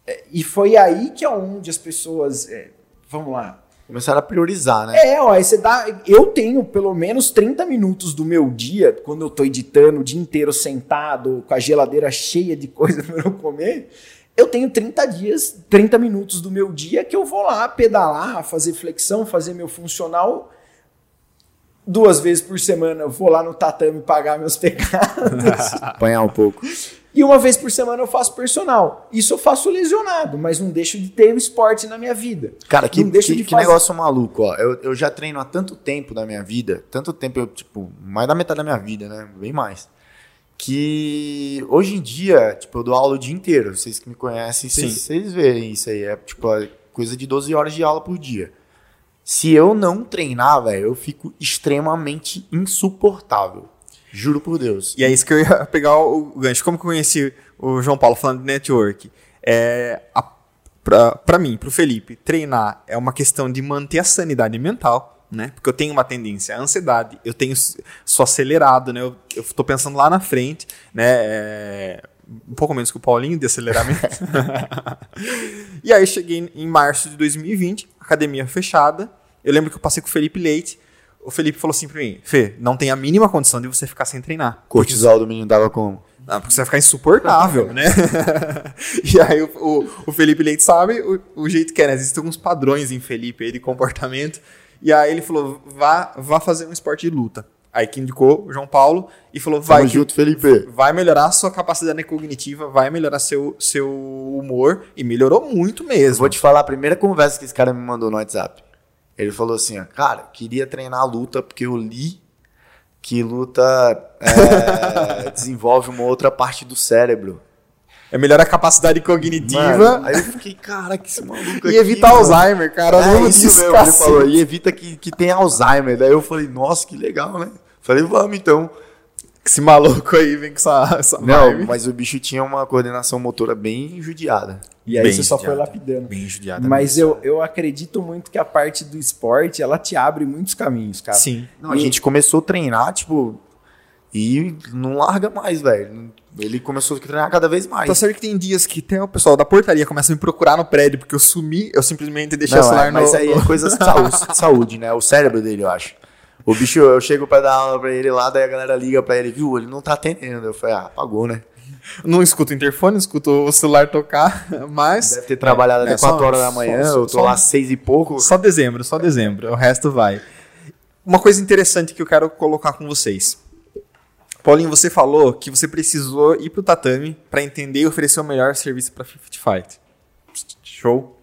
É, E foi aí que é onde as pessoas. é, vamos lá. Começaram a priorizar, né? É, ó, aí você dá. Eu tenho pelo menos 30 minutos do meu dia, quando eu tô editando o dia inteiro sentado, com a geladeira cheia de coisa para eu comer. Eu tenho 30 dias, 30 minutos do meu dia que eu vou lá pedalar, fazer flexão, fazer meu funcional. Duas vezes por semana eu vou lá no tatame pagar meus pecados. Apanhar um pouco. E uma vez por semana eu faço personal. Isso eu faço lesionado, mas não deixo de ter o esporte na minha vida. Cara, que, que, de que negócio maluco, ó. Eu, eu já treino há tanto tempo da minha vida, tanto tempo, eu, tipo, mais da metade da minha vida, né? Bem mais. Que hoje em dia, tipo, eu dou aula o dia inteiro. Vocês que me conhecem, vocês, vocês veem isso aí. É, tipo, é coisa de 12 horas de aula por dia. Se eu não treinar, velho, eu fico extremamente insuportável. Juro por Deus. E é isso que eu ia pegar o o gancho. Como que eu conheci o João Paulo falando de network? É, a, pra, pra mim, pro Felipe, treinar é uma questão de manter a sanidade mental, né? Porque eu tenho uma tendência à ansiedade, eu tenho sou acelerado, né? Eu, tô pensando lá na frente, né? É, um pouco menos que o Paulinho de aceleramento. e aí cheguei em março de 2020, academia fechada. Eu lembro que eu passei com o Felipe Leite. O Felipe falou assim pra mim: Fê, não tem a mínima condição de você ficar sem treinar. Cortisol do menino dava como? Não, porque você vai ficar insuportável, né? e aí o, o, o Felipe Leite sabe o, o jeito que é, né? Existem alguns padrões em Felipe aí de comportamento. E aí ele falou: vá, vá fazer um esporte de luta. Aí que indicou o João Paulo e falou: vai, Tamo junto, Felipe. vai melhorar a sua capacidade cognitiva, vai melhorar seu, seu humor. E melhorou muito Eu mesmo. vou te falar a primeira conversa que esse cara me mandou no WhatsApp. Ele falou assim, ó, cara, queria treinar a luta porque eu li que luta é, desenvolve uma outra parte do cérebro. É melhorar a capacidade cognitiva Mano, aí eu fiquei, cara, que esse maluco e aqui, evitar mano. Alzheimer, cara. É lembro isso mesmo, ele falou, e evita que, que tenha Alzheimer. Daí eu falei, nossa, que legal, né? Falei, vamos então. Esse maluco aí vem com essa, essa Não, vibe. mas o bicho tinha uma coordenação motora bem judiada. E aí Bem você só foi lapidando. Bem judiado. Mas eu, eu acredito muito que a parte do esporte, ela te abre muitos caminhos, cara. Sim. Não, a gente começou a treinar, tipo, e não larga mais, velho. Ele começou a treinar cada vez mais. Tá certo que tem dias que até o pessoal da portaria começa a me procurar no prédio porque eu sumi, eu simplesmente deixei Não, o celular é, mas no, aí é coisa de saúde, de saúde, né? O cérebro dele, eu acho. O bicho, eu chego pra dar aula pra ele lá, daí a galera liga pra ele, viu? Ele não tá atendendo. Eu falei, ah, apagou, né? Não escuto o interfone, escuto o celular tocar, mas. Deve ter trabalhado É, até 4 só- horas da manhã, só- eu tô só- lá às 6 e pouco. Só dezembro, só dezembro. O resto vai. Uma coisa interessante que eu quero colocar com vocês. Paulinho, você falou que você precisou ir pro tatame para entender e oferecer o melhor serviço para Fifty Fight. Show.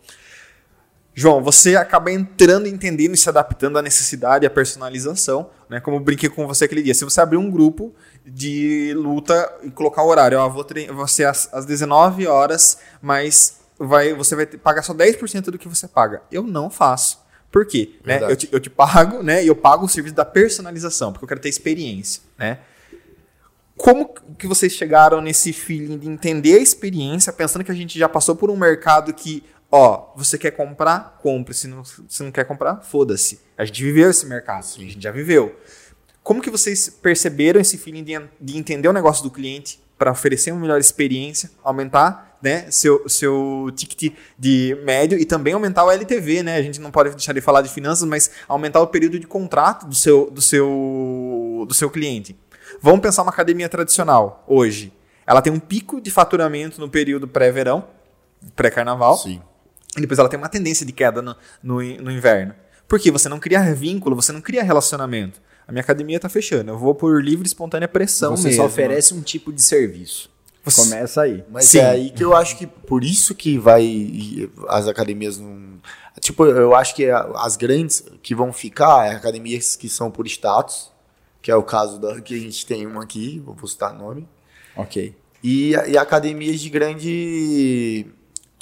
João, você acaba entrando, entendendo e se adaptando à necessidade e à personalização, né? Como eu brinquei com você aquele dia. Se você abrir um grupo de luta e colocar o horário, ó, vou você às, às 19 horas, mas vai, você vai pagar só 10% do que você paga. Eu não faço. Por quê? Né? Eu, te, eu te pago, né? E eu pago o serviço da personalização, porque eu quero ter experiência, né? Como que vocês chegaram nesse feeling de entender a experiência, pensando que a gente já passou por um mercado que, ó, você quer comprar, compre. Se não, se não quer comprar, foda-se. A gente viveu esse mercado, a gente já viveu. Como que vocês perceberam esse feeling de, de entender o negócio do cliente para oferecer uma melhor experiência, aumentar né, seu, seu ticket de médio e também aumentar o LTV, né? A gente não pode deixar de falar de finanças, mas aumentar o período de contrato do seu, do seu, do seu cliente. Vamos pensar uma academia tradicional hoje. Ela tem um pico de faturamento no período pré-verão, pré-carnaval. Sim. E depois ela tem uma tendência de queda no, no, no inverno. Porque você não cria vínculo, você não cria relacionamento. A minha academia está fechando. Eu vou por livre e espontânea pressão Você mesmo. só oferece um tipo de serviço. Você- Começa aí. Mas Sim. é aí que eu acho que por isso que vai as academias não. Tipo, eu acho que as grandes que vão ficar é academias que são por status, que é o caso da que a gente tem uma aqui, vou citar nome. Ok. E, e academias de grande.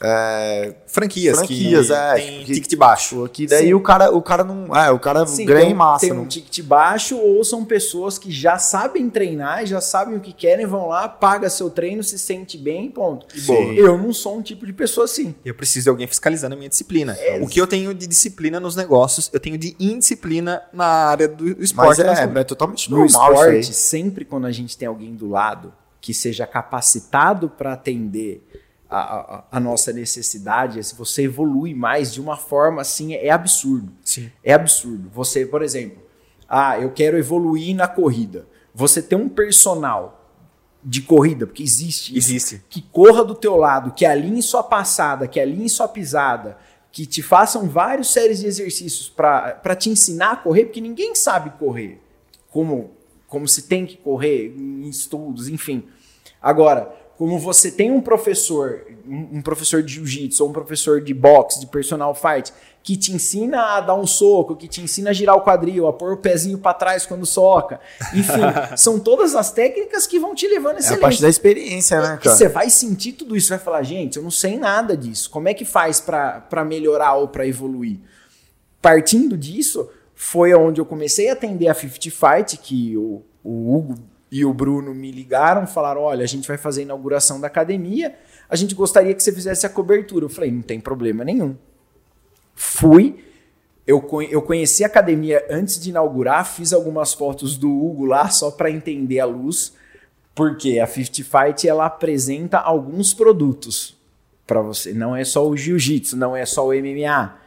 É, Franquias, Franquias, que é, tem tipo, que- ticket baixo. que daí Sim. o cara, o cara não. É, o cara Sim, ganha tem, em massa. tem não- um ticket baixo ou são pessoas que já sabem treinar, já sabem o que querem, vão lá, paga seu treino, se sente bem, ponto. E boa. Eu não sou um tipo de pessoa assim. Eu preciso de alguém fiscalizando a minha disciplina. O que eu tenho de disciplina nos negócios, eu tenho de indisciplina na área do Mas esporte. é, né? é totalmente No normal aí. esporte, sempre quando a gente tem alguém do lado que seja capacitado para atender a, a- nossa necessidade, se você evolui mais de uma forma assim, é absurdo. Sim. É absurdo. Você, por exemplo, ah, eu quero evoluir na corrida. Você tem um personal de corrida, porque existe isso, Existe. que corra do teu lado, que alinhe sua passada, que alinhe sua pisada, que te façam várias séries de exercícios para te ensinar a correr, porque ninguém sabe correr como, como se tem que correr em estudos, enfim. Agora, como você tem um professor, um, professor de jiu-jitsu ou um professor de boxe, de personal fight, que te ensina a dar um soco, que te ensina a girar o quadril, a pôr o pezinho para trás quando soca, enfim, são todas as técnicas que vão te levando a É a excelência. parte da experiência, né, cara? você vai sentir tudo isso, vai falar, gente, eu não sei nada disso. Como é que faz para melhorar ou para evoluir? Partindo disso, foi onde eu comecei a atender a 50 Fight, que o, o Hugo e o Bruno me ligaram, falaram: olha, a gente vai fazer a inauguração da academia, a gente gostaria que você fizesse a cobertura. Eu falei, não tem problema nenhum. Fui. Eu, eu conheci a academia antes de inaugurar, fiz algumas fotos do Hugo lá só para entender a luz, porque a 50 Fight ela apresenta alguns produtos para você. Não é só o jiu-jitsu, não é só o MMA.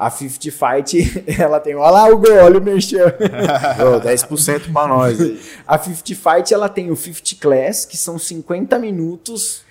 A 50 Fight, ela tem. Olha lá, Hugo, olha o merchan. Ô, 10% pra nós aí. A 50 Fight ela tem o 50 Class, que são 50 minutos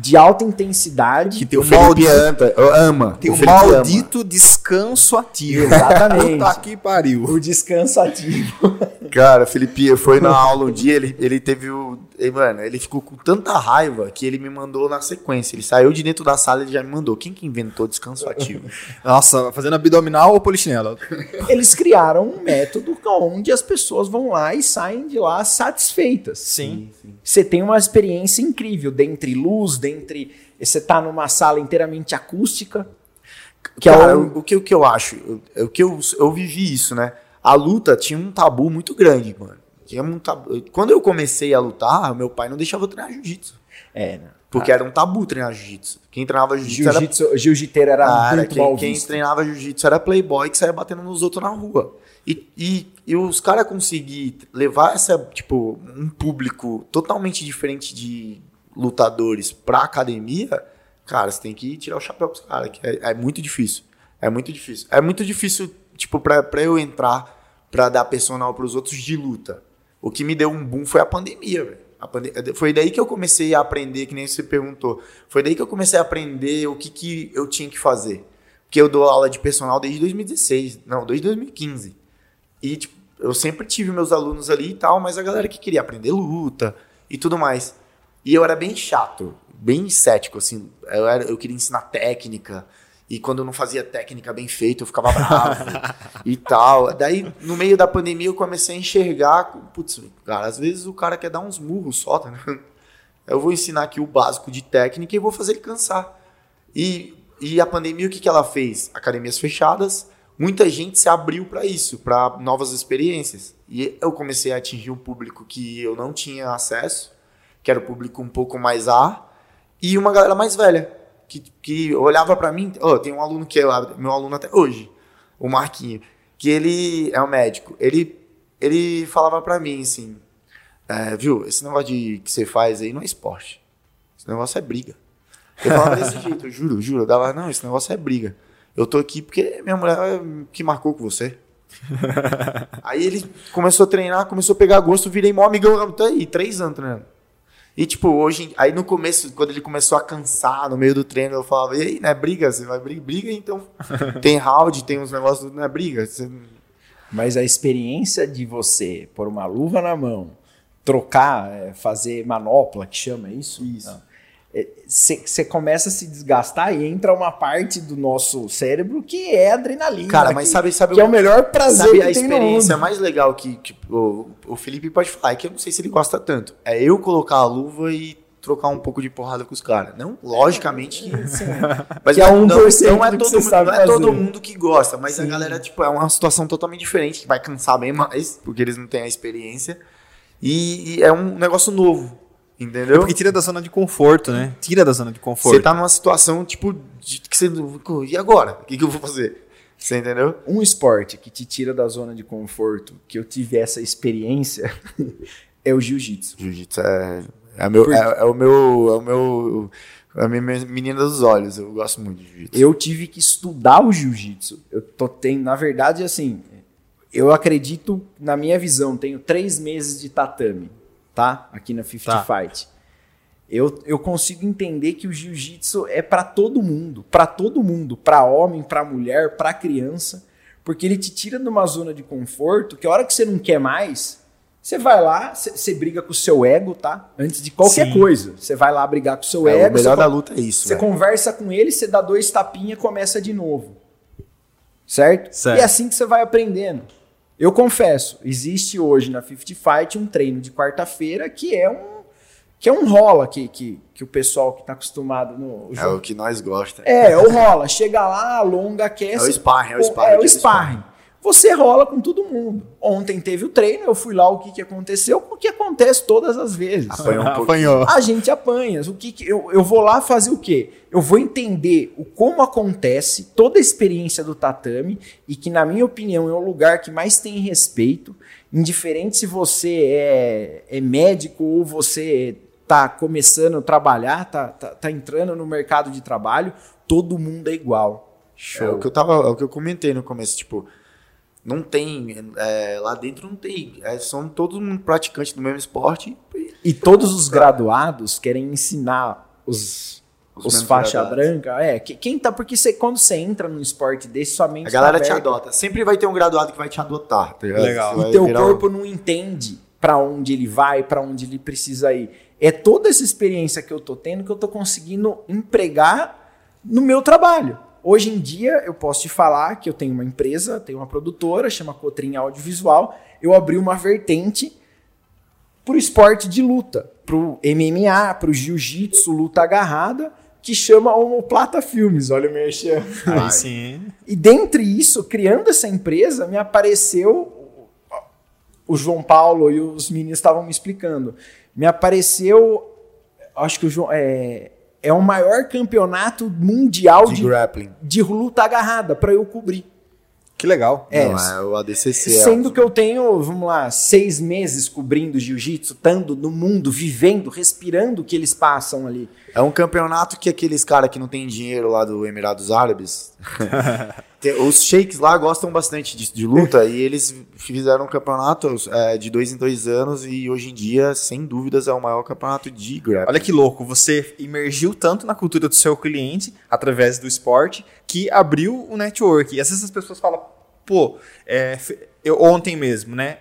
de alta intensidade. Que tem O o Felipe maldito, ama. tem o o Felipe ama. maldito descanso ativo. Exatamente. Puta que pariu. O descanso ativo. Cara, Felipe foi na aula um dia, ele, ele teve o. ele, mano, ele ficou com tanta raiva que ele me mandou na sequência. Ele saiu de dentro da sala e já me mandou. Quem que inventou descanso ativo? Nossa, fazendo abdominal ou polichinelo? Eles criaram um método onde as pessoas vão lá e saem de lá satisfeitas. Sim. Você tem uma experiência incrível, dentre luz, dentre. Você tá numa sala inteiramente acústica. Que Cara, é um- o, que, o que eu acho? Eu- O que eu, eu vivi isso, né? A luta tinha um tabu muito grande, mano. Tinha um tabu. Quando eu comecei a lutar, meu pai não deixava eu treinar jiu-jitsu. É, né? Porque era um tabu treinar jiu-jitsu. Quem treinava jiu-jitsu era Jiu-jitsu, jiu-jiteiro era Cara, muito quem, mal quem visto. treinava jiu-jitsu era playboy que saía batendo nos outros na rua. E, e, e os caras conseguir levar essa, tipo, um público totalmente diferente de lutadores pra academia, cara, você tem que tirar o chapéu pros caras, que é, é muito difícil. É muito difícil. É muito difícil, tipo, pra, pra eu entrar pra dar personal pros outros de luta. O que me deu um boom foi a pandemia, velho. Pande- Foi daí que eu comecei a aprender, que nem você perguntou. Foi daí que eu comecei a aprender o que, que eu tinha que fazer. Porque eu dou aula de personal desde 2016. Não, desde 2015. E, tipo, eu sempre tive meus alunos ali e tal, mas a galera que queria aprender luta e tudo mais. E eu era bem chato, bem cético, assim. Eu, era, eu queria ensinar técnica. E quando eu não fazia técnica bem feita, eu ficava bravo e tal. Daí, no meio da pandemia, eu comecei a enxergar. Putz, cara, às vezes o cara quer dar uns murros só, tá? ligado? Eu vou ensinar aqui o básico de técnica e vou fazer ele cansar. E, e a pandemia, o que, que ela fez? Academias fechadas, muita gente se abriu para isso, para novas experiências. E eu comecei a atingir um público que eu não tinha acesso, que era o público um pouco mais A, e uma galera mais velha, que, que olhava para mim. Ó, tem um aluno que é meu aluno até hoje, o Marquinho, que ele é um médico. Ele ele falava pra mim assim, é, viu, esse negócio de, que você faz aí não é esporte. Esse negócio é briga. Eu falava desse jeito, eu juro, juro. Eu dava, não, esse negócio é briga. Eu tô aqui porque minha mulher é que marcou com você. aí ele começou a treinar, começou a pegar gosto, virei mó amigão, tá aí, três anos treinando. E tipo, hoje, aí no começo, quando ele começou a cansar no meio do treino, eu falava, e aí, não é briga? Você vai briga? Briga, então. tem round, tem uns negócios, não é briga. Você... Mas a experiência de você pôr uma luva na mão, trocar, é, fazer manopla, que chama isso? Isso. Você começa a se desgastar e entra uma parte do nosso cérebro que é adrenalina. Cara, mas que, sabe, sabe que é o melhor prazer sabe que a experiência mais legal que, o, o Felipe pode falar, é que eu não sei se ele gosta tanto. É eu colocar a luva e trocar um pouco de porrada com os caras. Não, logicamente que. Mas Que é não, 1% não é todo mundo, não é todo mundo que gosta, mas a Sim. galera, tipo, é uma situação totalmente diferente, que vai cansar bem mais, porque eles não têm a experiência. E, e é um negócio novo. Entendeu? Porque tira da zona de conforto, né? Tira da zona de conforto. Você tá numa situação, tipo, de, que você. E agora? O que, que eu vou fazer? Você entendeu? Um esporte que te tira da zona de conforto, que eu tive essa experiência, é o jiu-jitsu. Jiu-jitsu é, é, meu, é, é o meu. É o meu. É a minha menina dos olhos. Eu gosto muito de jiu-jitsu. Eu tive que estudar o jiu-jitsu. Eu tô tendo, na verdade, assim, eu acredito, na minha visão, tenho três meses de tatame, tá? Aqui na 50 Tá. Fight. Eu, eu consigo entender que o jiu-jitsu é pra todo mundo, pra todo mundo, pra homem, pra mulher, pra criança, porque ele te tira de uma zona de conforto que a hora que você não quer mais, você vai lá, você briga com o seu ego, tá? Antes de qualquer Sim. coisa, você vai lá brigar com o seu É, ego. o melhor da luta é isso. você velho. conversa com ele, você dá dois tapinhas e começa de novo. Certo? Certo. E é assim que você vai aprendendo. Eu confesso, existe hoje na 50 Fight um treino de quarta-feira que é um que é um rola que, que, que o pessoal que tá acostumado no É o que nós gosta. é, o rola, chega lá, alonga, aquece. É o sparring, é o sparring, É o aquele sparring. Você rola com todo mundo. Ontem teve o treino, eu fui lá, o que, que aconteceu? O que acontece todas as vezes. Apanhou um. Apanhou. A gente apanha. O que, que eu, eu vou lá fazer o quê? Eu vou entender o como acontece toda a experiência do tatame e que, na minha opinião, é o lugar que mais tem respeito, indiferente se você é, é médico ou você tá começando a trabalhar, tá, tá, tá entrando no mercado de trabalho, todo mundo é igual. É o que eu tava, é o que eu comentei no começo, tipo, não tem, é, lá dentro não tem, é, são todos praticantes do mesmo esporte. e E todos os graduados querem ensinar os, Os os, faixa graduados. branca. É, que- quem tá. Porque você, quando você entra num esporte desse, sua mente A galera tá te adota. Sempre vai ter um graduado que vai te adotar. Tá ligado? Legal. E teu virar um- corpo não entende pra onde ele vai, pra onde ele precisa ir. É toda essa experiência que eu tô tendo que eu tô conseguindo empregar no meu trabalho. Hoje em dia, eu posso te falar que eu tenho uma empresa, tenho uma produtora, chama Cotrim Audiovisual. Eu abri uma vertente pro esporte de luta, pro MMA, pro jiu-jitsu, luta agarrada, que chama Homoplata Filmes. Olha o merchan. Aí sim. E dentre isso, criando essa empresa, me apareceu o João Paulo e os meninos estavam me explicando. Me apareceu, acho que o João é, é o maior campeonato mundial de de, grappling. de luta agarrada para eu cobrir. Que legal. É, Não, é o ADCC. é Sendo o- que eu tenho, vamos lá, seis meses cobrindo jiu-jitsu, estando no mundo, vivendo, respirando o que eles passam ali. É um campeonato que aqueles caras que não tem dinheiro lá do Emirados Árabes. os sheiks lá gostam bastante de, de luta e eles fizeram um campeonato é, de dois em dois anos e hoje em dia, sem dúvidas, é o maior campeonato de grappling. Olha que louco, você imergiu tanto na cultura do seu cliente, através do esporte, que abriu o network. E às vezes as pessoas falam, pô, é, eu, ontem mesmo, né?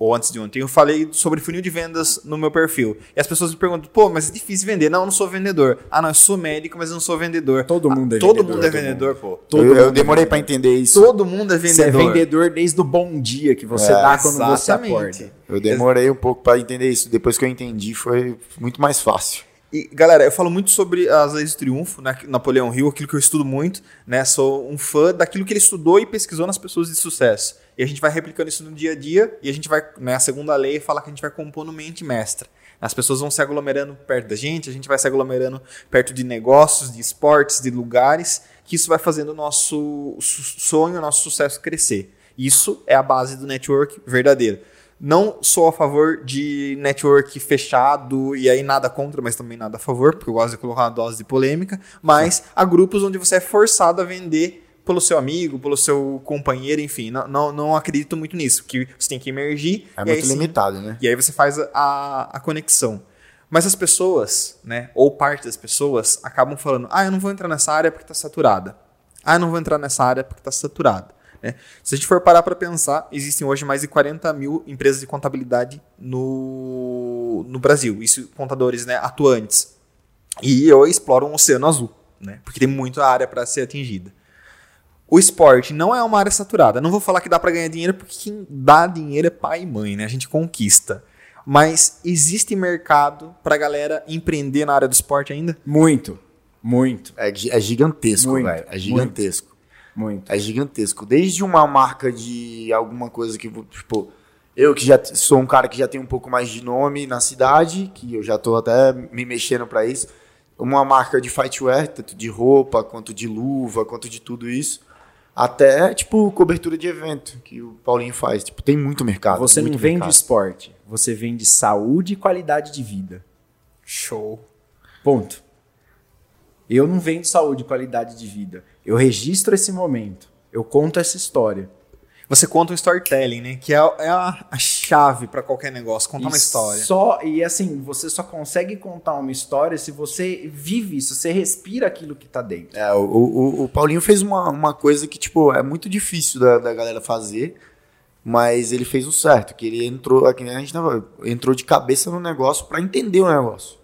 Ou antes de ontem, eu falei sobre funil de vendas no meu perfil. E as pessoas me perguntam, pô, mas é difícil vender. Não, eu não sou vendedor. Ah, não, eu sou médico, mas eu não sou vendedor. Todo Ah, mundo é todo vendedor, mundo é todo vendedor, pô. eu, eu demorei pra entender isso. Todo mundo é Você é vendedor. vendedor desde o bom dia que você É, dá quando você exatamente. acorda. Eu demorei um pouco pra entender isso. Depois que eu entendi, foi muito mais fácil. E, galera, eu falo muito sobre as leis do triunfo, né, Napoleão Hill, aquilo que eu estudo muito, né? Sou um fã daquilo que ele estudou e pesquisou nas pessoas de sucesso. E a gente vai replicando isso no dia a dia, e a gente vai, né, a segunda lei fala que a gente vai compondo mente mestra. As pessoas vão se aglomerando perto da gente, a gente vai se aglomerando perto de negócios, de esportes, de lugares, que isso vai fazendo o nosso sonho, o nosso sucesso crescer. Isso é a base do network verdadeiro. Não sou a favor de network fechado e aí nada contra, mas também nada a favor, porque eu gosto de colocar uma dose de polêmica. Mas há grupos onde você é forçado a vender pelo seu amigo, pelo seu companheiro, enfim. Não, não, não acredito muito nisso, que você tem que emergir. É muito aí sim- limitado, né? e aí você faz a, a conexão. Mas as pessoas, né, ou parte das pessoas, acabam falando: ah, eu não vou entrar nessa área porque está saturada. Ah, eu não vou entrar nessa área porque está saturada. né? Se a gente for parar para pensar, existem hoje mais de 40 mil empresas de contabilidade no, no Brasil. Isso contadores né, atuantes. E eu exploro um oceano azul, né? Porque tem muita área para ser atingida. O esporte não é uma área saturada. Não vou falar que dá para ganhar dinheiro, porque quem dá dinheiro é pai e mãe, né? A gente conquista. Mas existe mercado pra galera empreender na área do esporte ainda? Muito, muito, É, é gigantesco, Muito, velho. É gigantesco. muito. É gigantesco. Desde uma marca de alguma coisa que, tipo, eu que já sou um cara que já tem um pouco mais de nome na cidade, que eu já tô até me mexendo pra isso. Uma marca de fightwear, tanto de roupa, quanto de luva, quanto de tudo isso. Até, tipo, cobertura de evento, que o Paulinho faz. Tipo, tem muito mercado. Você não muito vende mercado. esporte, você vende saúde e qualidade de vida. Show. Ponto. Eu não vendo saúde e qualidade de vida. Eu registro esse momento. Eu conto essa história. Você conta um storytelling, né? Que é, a- é a, a chave pra qualquer negócio, contar uma E história. Só, e assim, você só consegue contar uma história se você vive isso, você respira aquilo que tá dentro. É, o, o, o Paulinho fez uma, uma coisa que, tipo, é muito difícil da, da galera fazer, mas ele fez o certo, que ele entrou, aqui a gente tava, entrou de cabeça no negócio pra entender o negócio.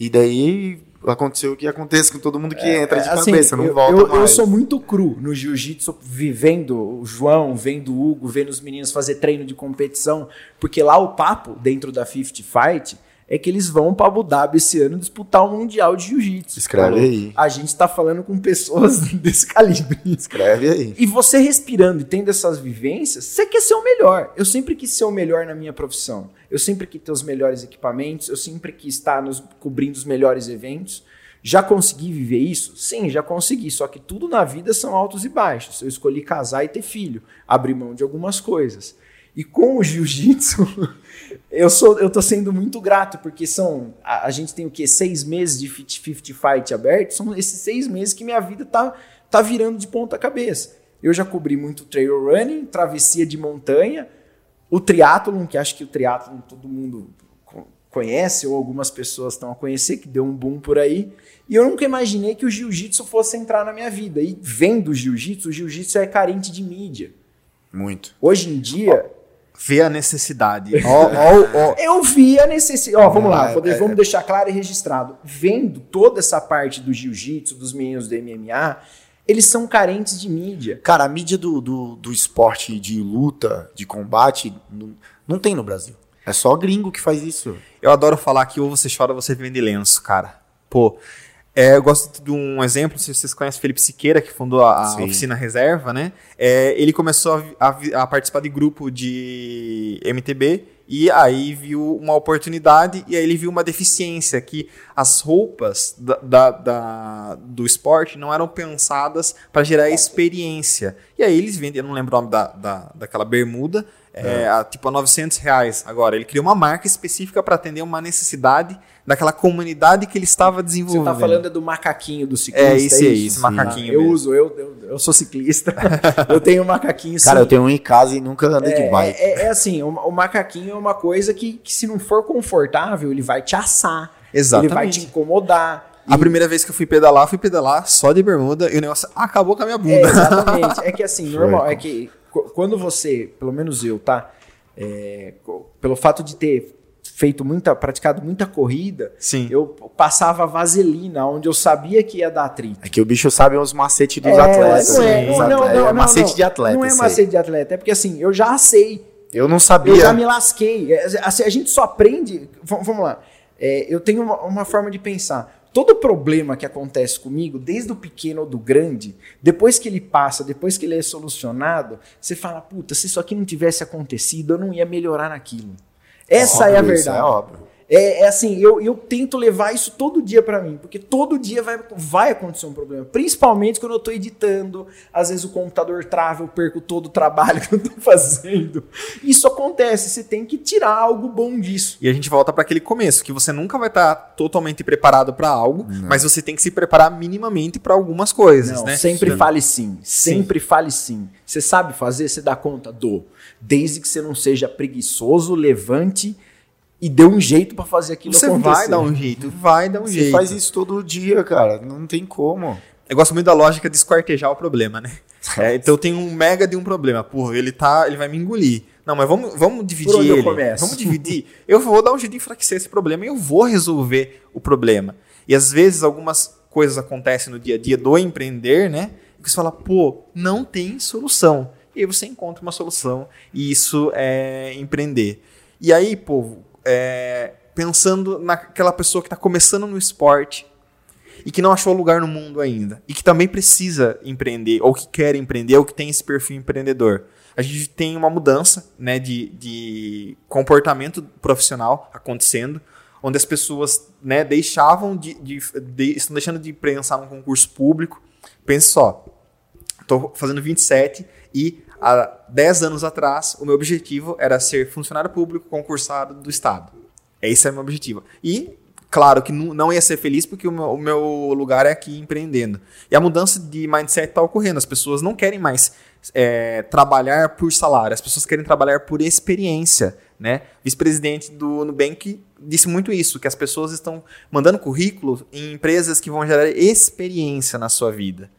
E daí aconteceu o que acontece com todo mundo que entra de É, assim, cabeça, não eu, volta eu, mais. eu sou muito cru no jiu-jitsu, vivendo o João, vendo o Hugo, vendo os meninos fazer treino de competição, porque lá o papo dentro da 50 Fight é que eles vão para Abu Dhabi esse ano disputar o Mundial de Jiu-Jitsu. Escreve Falou. aí. A gente tá falando com pessoas desse calibre. Escreve aí. E você respirando e tendo essas vivências, você quer ser o melhor. Eu sempre quis ser o melhor na minha profissão. Eu sempre quis ter os melhores equipamentos, eu sempre quis estar nos, cobrindo os melhores eventos. Já consegui viver isso? Sim, já consegui. Só que tudo na vida são altos e baixos. Eu escolhi casar e ter filho, abrir mão de algumas coisas. E com o jiu-jitsu, eu sou, eu tô sendo muito grato, porque são. A, a gente tem o quê? Seis meses de 50 fight aberto. São esses seis meses que minha vida tá, tá virando de ponta cabeça. Eu já cobri muito trail running, travessia de montanha, o triatlon, que acho que o triatlon todo mundo co- conhece, ou algumas pessoas estão a conhecer, que deu um boom por aí. E eu nunca imaginei que o jiu-jitsu fosse entrar na minha vida. E vendo o jiu-jitsu, o jiu-jitsu é carente de mídia. Muito. Hoje em dia, Vê a necessidade. Ó, ó, ó. eu vi a necessidade. Ó, vamos lá, é, poder- é, vamos deixar claro e registrado. Vendo toda essa parte do jiu-jitsu, dos meninos do MMA, eles são carentes de mídia. Cara, a mídia do, do, do esporte de luta, de combate, não, não tem no Brasil. É só gringo que faz isso. Eu adoro falar que ou você chora ou você vende lenço, cara. Pô, é, eu gosto de um exemplo, se vocês conhecem Felipe Siqueira, que fundou a, a oficina reserva, né? É, ele começou a a, a participar de grupo de MTB e aí viu uma oportunidade e aí ele viu uma deficiência que as roupas da, da- da- do esporte não eram pensadas para gerar experiência. E aí eles vendem, eu não lembro o nome da, da, daquela bermuda, é, a, tipo a 900 reais. Agora, ele criou uma marca específica para atender uma necessidade daquela comunidade que ele estava Você desenvolvendo. tá falando é do macaquinho do ciclista? É esse aí, isso? esse macaquinho Eu mesmo. uso, eu, eu, eu sou ciclista. eu tenho um macaquinho Cara, sim. eu tenho um em casa e nunca andei de É, bike. é, é assim, o, o macaquinho é uma coisa que, que se não for confortável, ele vai te assar. Exatamente. Ele vai te incomodar. A primeira vez que eu fui pedalar, fui pedalar só de bermuda e o negócio acabou com a minha É, bunda. exatamente. É que assim, normal, é que qu- quando você, pelo menos eu, tá? É, pelo fato de ter feito muita, praticado muita corrida, Sim. eu passava vaselina onde eu sabia que ia dar atrito. É que o bicho sabe os macetes dos É, atletas. não é, né? não, Os não, atletas. não, é não, macete não. de atleta. Não é aí. macete de atleta, é porque assim, eu já assei. Eu não sabia. Eu já me lasquei. É, assim, a gente só aprende. Vamos lá. É, eu tenho uma, uma forma de pensar. Todo problema que acontece comigo, desde o pequeno ou do grande, depois que ele passa, depois que ele é solucionado, você fala: puta, se isso aqui não tivesse acontecido, eu não ia melhorar naquilo. Essa é a Óbvio, isso verdade. É óbvio. É, é assim, eu, eu tento levar isso todo dia pra mim, porque todo dia vai, vai acontecer um problema. Principalmente quando eu tô editando, às vezes o computador trava, eu perco todo o trabalho que eu tô fazendo. Isso acontece, você tem que tirar algo bom disso. E a gente volta para aquele começo, que você nunca vai estar totalmente preparado para algo, mas você tem que se preparar minimamente para algumas coisas, Não, né? sempre Isso- fale sim, sempre fale sim. Você sabe fazer, você dá conta do. Desde que você não seja preguiçoso, levante e dê um jeito pra fazer aquilo Você acontecer. vai dar um jeito, vai dar um Você jeito. faz isso todo dia, cara. Não tem como. Eu gosto muito da lógica de esquartejar o problema, né? É, então eu tenho um mega de um problema. Porra, ele tá. Ele vai me engolir. Não, mas vamos, vamos dividir ele. Vamos dividir. eu vou dar um jeito de enfraquecer esse problema e eu vou resolver o problema. E às vezes algumas coisas acontecem no dia a dia do empreender, né? Que você fala, pô, não tem solução. E aí você encontra uma solução. E isso é empreender. E aí, povo, é, pensando naquela pessoa que está começando no esporte, e que não achou lugar no mundo ainda e que também precisa empreender ou que quer empreender ou que tem esse perfil empreendedor. A gente tem uma mudança né, de, de comportamento profissional acontecendo, onde as pessoas né, deixavam de, de, de- estão deixando de pensar num concurso público. Pense só, estou fazendo 27 e há 10 anos atrás o meu objetivo era ser funcionário público concursado do Estado. Esse é o meu objetivo. E, claro, que não ia ser feliz porque o meu, o meu lugar é aqui empreendendo. E a mudança de mindset está ocorrendo. As pessoas não querem mais é, trabalhar por salário, as pessoas querem trabalhar por experiência. Né? Vice-presidente do Nubank disse muito isso, que as pessoas estão mandando currículo em empresas que vão gerar experiência na sua vida.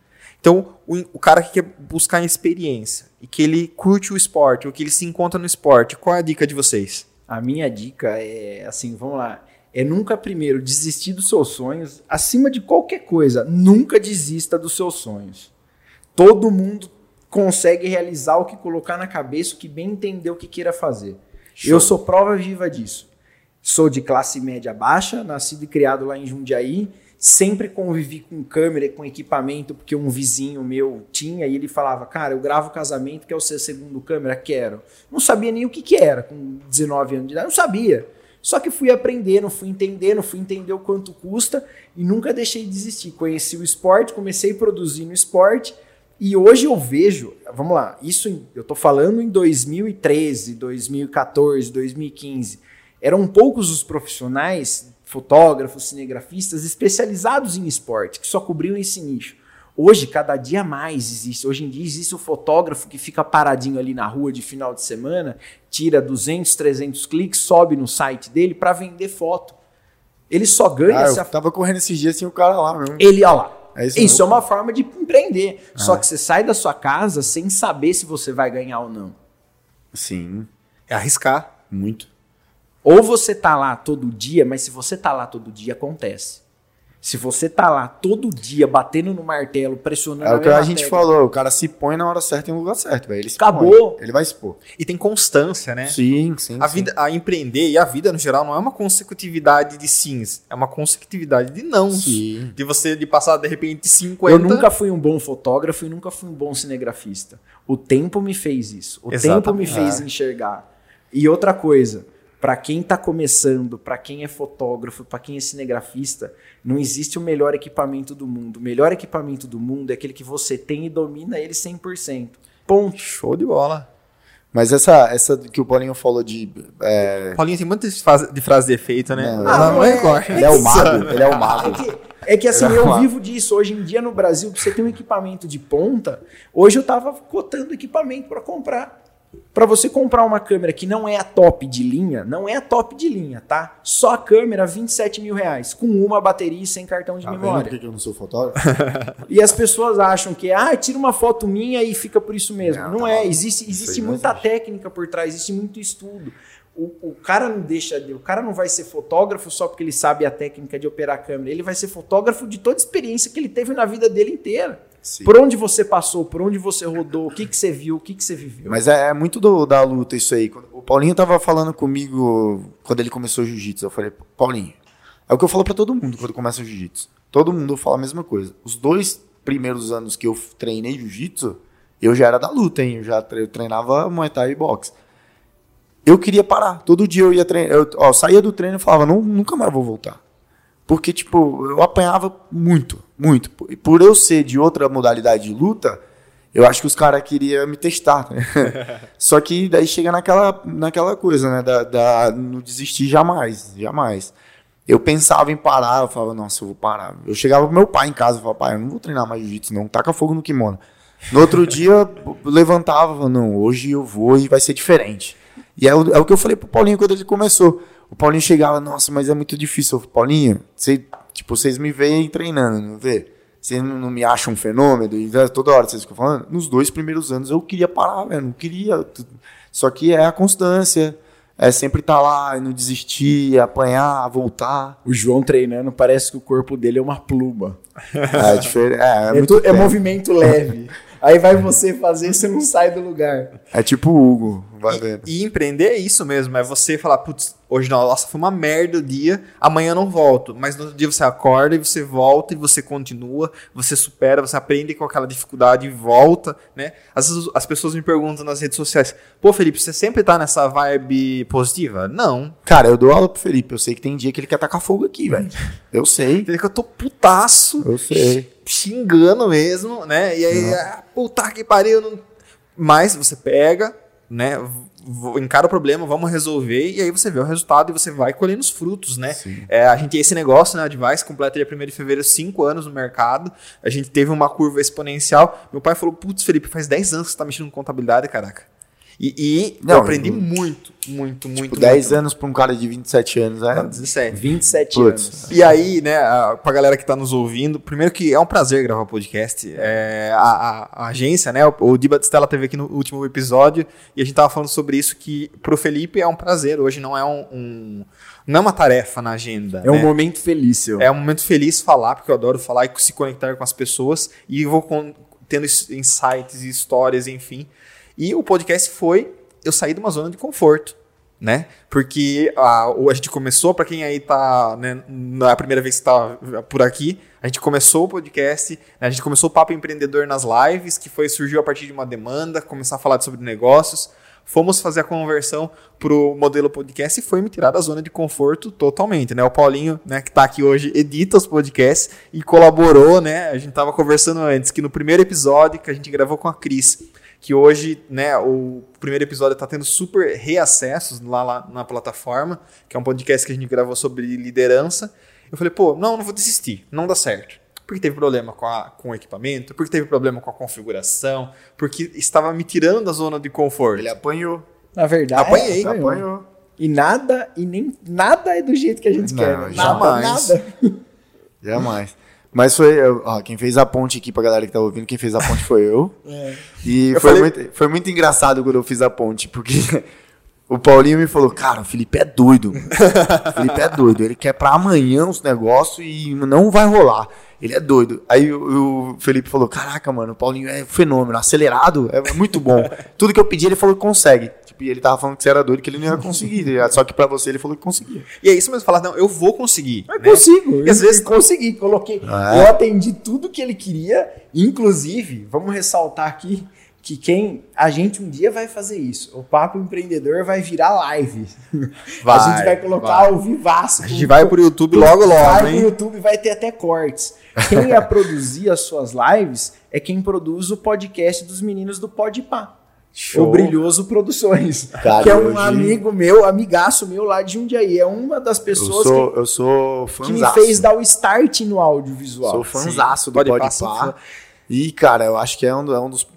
Então, o, o cara que quer buscar experiência e que ele curte o esporte, ou que ele se encontra no esporte, qual é a dica de vocês? A minha dica é assim, vamos lá. É nunca primeiro desistir dos seus sonhos, acima de qualquer coisa, nunca desista dos seus sonhos. Todo mundo consegue realizar o que colocar na cabeça, o que bem entender o que queira fazer. Eu sou prova viva disso. Sou de classe média baixa, nascido e criado lá em Jundiaí, sempre convivi com câmera e com equipamento, porque um vizinho meu tinha e ele falava: Cara, eu gravo casamento, quer o seu segundo câmera? Quero. Não sabia nem o que, que era com 19 anos de idade, não sabia. Só que fui aprendendo, fui entendendo, fui entender o quanto custa e nunca deixei de desistir. Conheci o esporte, comecei a produzir no esporte e hoje eu vejo, vamos lá, isso eu tô falando em 2013, 2014, 2015. Eram poucos os profissionais, fotógrafos, cinegrafistas especializados em esporte, que só cobriam esse nicho. Hoje, cada dia mais existe. Hoje em dia existe o fotógrafo que fica paradinho ali na rua de final de semana, tira 200, 300 cliques, sobe no site dele para vender foto. Ele só ganha Ah, eu a tava correndo esses dias sem o cara lá mesmo. ele, ó lá. É isso isso é uma forma de empreender. Só que você sai da sua casa sem saber se você vai ganhar ou não. Sim, É arriscar. muito. Ou você tá lá todo dia, mas se você tá lá todo dia, acontece. Se você tá lá todo dia batendo no martelo, pressionando É o que a gente tecla, falou, o cara se põe na hora certa e no lugar certo, velho. Ele se Acabou. põe, ele vai expor. E tem constância, né? Sim, sim. A sim. vida, a empreender e a vida no geral não é uma consecutividade de sims, é uma consecutividade de nãos. Sim. De você de passar de repente de 50. Eu nunca fui um bom fotógrafo e nunca fui um bom cinegrafista. O tempo me fez isso. O tempo me Exatamente. fez enxergar. E outra coisa, Pra quem tá começando, pra quem é fotógrafo, pra quem é cinegrafista, não existe o melhor equipamento do mundo. O melhor equipamento do mundo é aquele que você tem e domina ele 100%. Ponto. Show de bola. Mas essa, essa que o Paulinho falou de. É, Paulinho tem muitas de frase de efeito, né? Não, Ela não não é- recorre. ele é o mago, ele é o mago. É que, é que assim, eu vivo disso. Hoje em dia no Brasil, pra você ter um equipamento de ponta, hoje eu tava cotando equipamento para comprar. Para você comprar uma câmera que não é a top de linha, não é a top de linha, tá? Só a câmera, 27 mil reais, com uma bateria e sem cartão de Tá vendo memória. por que eu não sou fotógrafo? E as pessoas acham que, ah, tira uma foto minha e fica por isso mesmo. Não, Não, tá é, existe, existe muita existe. técnica por trás, existe muito estudo. O, o cara não deixa, de- o cara não vai ser fotógrafo só porque ele sabe a técnica de operar a câmera. Ele vai ser fotógrafo de toda a experiência que ele teve na vida dele inteira. Sim. Por onde você passou, por onde você rodou, o que, que você viu, o que, que você viveu. Mas é, é muito do- da luta isso aí. O Paulinho tava falando comigo quando ele começou o jiu-jitsu. Eu falei, Paulinho, é o que eu falo pra todo mundo quando começa o jiu-jitsu. Todo mundo fala a mesma coisa. Os dois primeiros anos que eu treinei jiu-jitsu, eu já era da luta, hein? Eu já eu treinava Muay Thai e boxe. eu queria parar. Todo dia eu ia treinar. Eu, ó, saía do treino e falava, não, nunca mais vou voltar. Porque, tipo, eu apanhava muito, muito. E por eu ser de outra modalidade de luta, eu acho que os caras queriam me testar. Né? Só que daí chega naquela, naquela coisa, né? Da, da, não desistir jamais, jamais. Eu pensava em parar, eu falava, nossa, eu vou parar. Eu chegava pro meu pai em casa e falava, pai, eu não vou treinar mais jiu-jitsu, não. Taca fogo no kimono. No outro dia, eu levantava, falava, não, hoje eu vou e vai ser diferente. E é o, é o que eu falei pro Paulinho quando ele começou. O Paulinho chegava, nossa, mas é muito difícil. Eu falei, Paulinho, você, tipo, vocês me veem treinando, não vê? Você não, me acha um fenômeno? E toda hora vocês ficam falando. Nos dois primeiros anos eu queria parar, velho, não queria. Só que é a constância é sempre estar tá lá, não desistir, apanhar, voltar. O João treinando, parece que o corpo dele é uma pluma. É, diferente. É, é, é, é movimento leve. Aí vai você fazer, você não sai do lugar. É tipo o Hugo, vai vendo. E, e empreender é isso mesmo, é você falar, putz, hoje não, nossa, foi uma merda o dia, amanhã eu não volto. Mas no outro dia você acorda e você volta e você continua, você supera, você aprende com aquela dificuldade e volta, né? Às vezes as pessoas me perguntam nas redes sociais, pô, Felipe, você sempre tá nessa vibe positiva? Não. Cara, eu dou aula pro Felipe, eu sei que tem dia que ele quer tacar fogo aqui, velho. Eu sei. Tem que eu tô putaço. Eu sei xingando mesmo, né? E aí, ah, puta que pariu. Não... Mas você pega, né? Encara o problema, vamos resolver, e aí você vê o resultado e você vai colhendo os frutos, né? É, a gente tem esse negócio, né? A Device completa dia 1 de fevereiro, 5 anos no mercado. A gente teve uma curva exponencial. Meu pai falou: Putz, Felipe, faz 10 anos que você tá mexendo com contabilidade, caraca. E, e não, eu aprendi eu, muito, muito, muito. Tipo, 10 anos para um cara de 27 anos, é? Não, 17. 27 Puts. anos. E aí, né, pra galera que tá nos ouvindo, primeiro que é um prazer gravar podcast. É, a, a, a, agência, né, o, o Di Batistella teve aqui no último episódio e a gente tava falando sobre isso, que pro Felipe é um prazer. Hoje não é um, um não é uma tarefa na agenda. É né? um momento feliz, seu. É um momento feliz falar, porque eu adoro falar e se conectar com as pessoas e vou com, tendo insights e histórias, enfim. E o podcast foi eu sair de uma zona de conforto, né? Porque a, a gente começou, para quem aí tá, né, na é primeira vez que está por aqui, a gente começou o podcast, né, a gente começou o Papo Empreendedor nas lives, que foi surgiu a partir de uma demanda, começar a falar sobre negócios. Fomos fazer a conversão pro modelo podcast e foi me tirar da zona de conforto totalmente, né? O Paulinho, né, que está aqui hoje, edita os podcasts e colaborou, né? A gente tava conversando antes que no primeiro episódio que a gente gravou com a Cris, que hoje, né, o primeiro episódio está tendo super reacessos lá, lá, na plataforma, que é um podcast que a gente gravou sobre liderança. Eu falei, pô, não, não vou desistir, não dá certo. Porque teve problema com, a, com o equipamento, porque teve problema com a configuração, porque estava me tirando da zona de conforto. Ele apanhou. Na verdade, apanhei. Apanhou. apanhou. E nada, e nem nada é do jeito que a gente não, quer. Né? Jamais. Nada, nada. Jamais. Mas foi, ó, quem fez a ponte aqui pra galera que tá ouvindo, quem fez a ponte foi eu. É. E eu foi, falei... muito, foi muito engraçado quando eu fiz a ponte, porque o Paulinho me falou, cara, o Felipe é doido. o Felipe é doido. Ele quer pra amanhã os negócios e não vai rolar. Ele é doido. Aí o, o Felipe falou, caraca, mano, o Paulinho é fenômeno, acelerado, é muito bom. Tudo que eu pedi, ele falou que consegue. E ele tava falando que você era doido, que ele não ia conseguir. Só que pra você ele falou que conseguia. E é isso mesmo, falar, não, eu vou conseguir. Eu né? consigo. E às vezes consegui, coloquei. Ah? Eu atendi tudo que ele queria, inclusive, vamos ressaltar aqui que quem a gente um dia vai fazer isso. O papo empreendedor vai virar live. Vai, a gente vai colocar vai. ao vivaço. A gente vai pro YouTube logo logo, vai hein? pro YouTube vai ter até cortes. Quem ia produzir as suas lives é quem produz o podcast dos meninos do Podpah. Show. O Brilhoso Produções. Cara, que é um amigo meu, amigaço meu lá de Jundiaí. É uma das pessoas eu sou, que, eu sou que me fez dar o start no audiovisual. Sou fãzaço do Podpah. E, cara, eu acho que é um, é um dos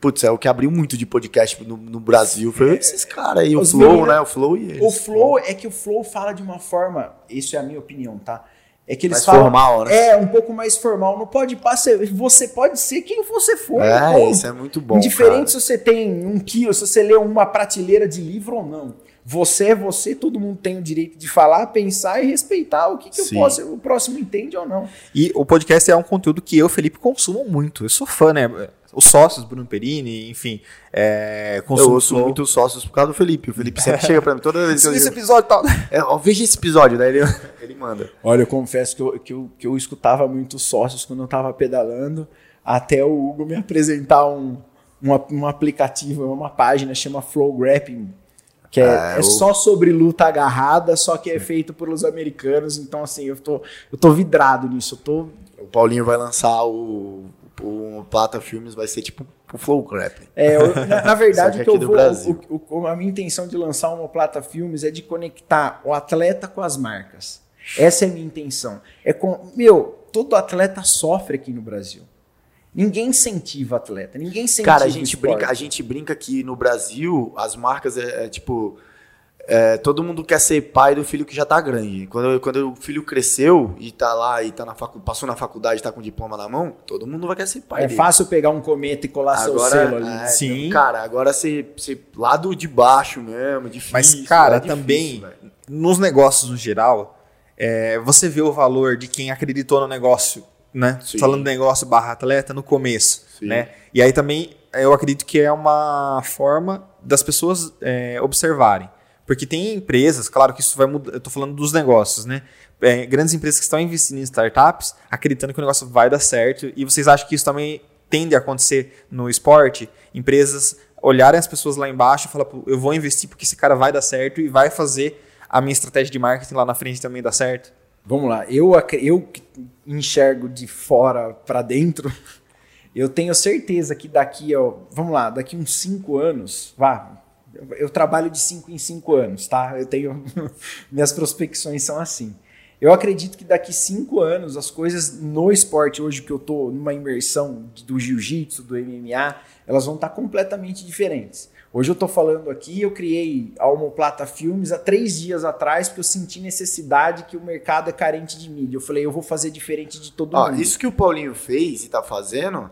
Putz, é o que abriu muito de podcast no, no Brasil. Foi é, esses caras aí, o Flow, né? O Flow e eles. O Flow é que o Flow fala de uma forma, isso é a minha opinião, tá? É que eles mais falam. formal, né? É, um pouco mais formal. Não pode passar. Você pode ser quem você for. É, isso é muito bom. Indiferente se você tem um quilo, se você lê uma prateleira de livro ou não. Você é você, todo mundo tem o direito de falar, pensar e respeitar o que, que eu posso, o próximo entende ou não. E o podcast é um conteúdo que eu, Felipe, consumo muito. Eu sou fã, né? os sócios, Bruno Perini, enfim. É, eu ouço muito sócios por causa do Felipe. O Felipe sempre chega pra mim toda vez que eu Esse episódio tal. É, ó, veja esse episódio, daí ele, ele manda. Olha, eu confesso que eu, que eu, que eu escutava muito sócios quando eu tava pedalando, até o Hugo me apresentar um, um, um aplicativo, uma página chama Flow Grapping Que é, É, é o- só sobre luta agarrada, só que é feito pelos americanos. Então, assim, eu tô, eu tô vidrado nisso. Eu tô O Paulinho vai lançar o, o Plata Filmes, vai ser tipo o Flow Crap. É, eu- na, na verdade, que eu vou, o- o- a minha intenção de lançar uma Plata Filmes é de conectar o atleta com as marcas. Essa é a minha intenção. É com, meu, todo atleta sofre aqui no Brasil. Ninguém incentiva atleta, ninguém incentiva Cara, a gente, brinca, a gente brinca que no Brasil as marcas é, é tipo. é, todo mundo quer ser pai do filho que já tá grande. Quando, quando o filho cresceu e tá lá e tá na facu, passou na faculdade tá com o diploma na mão, todo mundo vai querer ser pai É dele. fácil pegar um cometa e colar seu Agora, selo ali. é, Sim. Cara, agora você, você lado de baixo mesmo, difícil. Mas, cara, é difícil, também, velho. nos negócios no geral, é, você vê o valor de quem acreditou no negócio, né? Sim. Falando negócio barra atleta no começo, Sim. né? E aí também eu acredito que é uma forma das pessoas é, observarem. Porque tem empresas, claro que isso vai mudar, eu tô falando dos negócios, né? É, grandes empresas que estão investindo em startups, acreditando que o negócio vai dar certo, e vocês acham que isso também tende a acontecer no esporte? Empresas olharem as pessoas lá embaixo e falar, "Pô, eu vou investir porque esse cara vai dar certo e vai fazer a minha estratégia de marketing lá na frente também dar certo? Vamos lá, eu, eu enxergo de fora para dentro, eu tenho certeza que daqui, ó, vamos lá, daqui uns cinco anos, vá, eu, trabalho de cinco em cinco anos, tá? Eu tenho, minhas prospecções são assim. Eu acredito que daqui cinco anos as coisas no esporte, hoje que eu tô numa imersão do jiu-jitsu, do MMA, elas vão estar completamente diferentes. Hoje eu tô falando aqui, eu criei a Homoplata Filmes há três dias atrás, porque eu senti necessidade que o mercado é carente de mídia. Eu falei, eu vou fazer diferente de todo Ó, mundo. isso que o Paulinho fez e tá fazendo,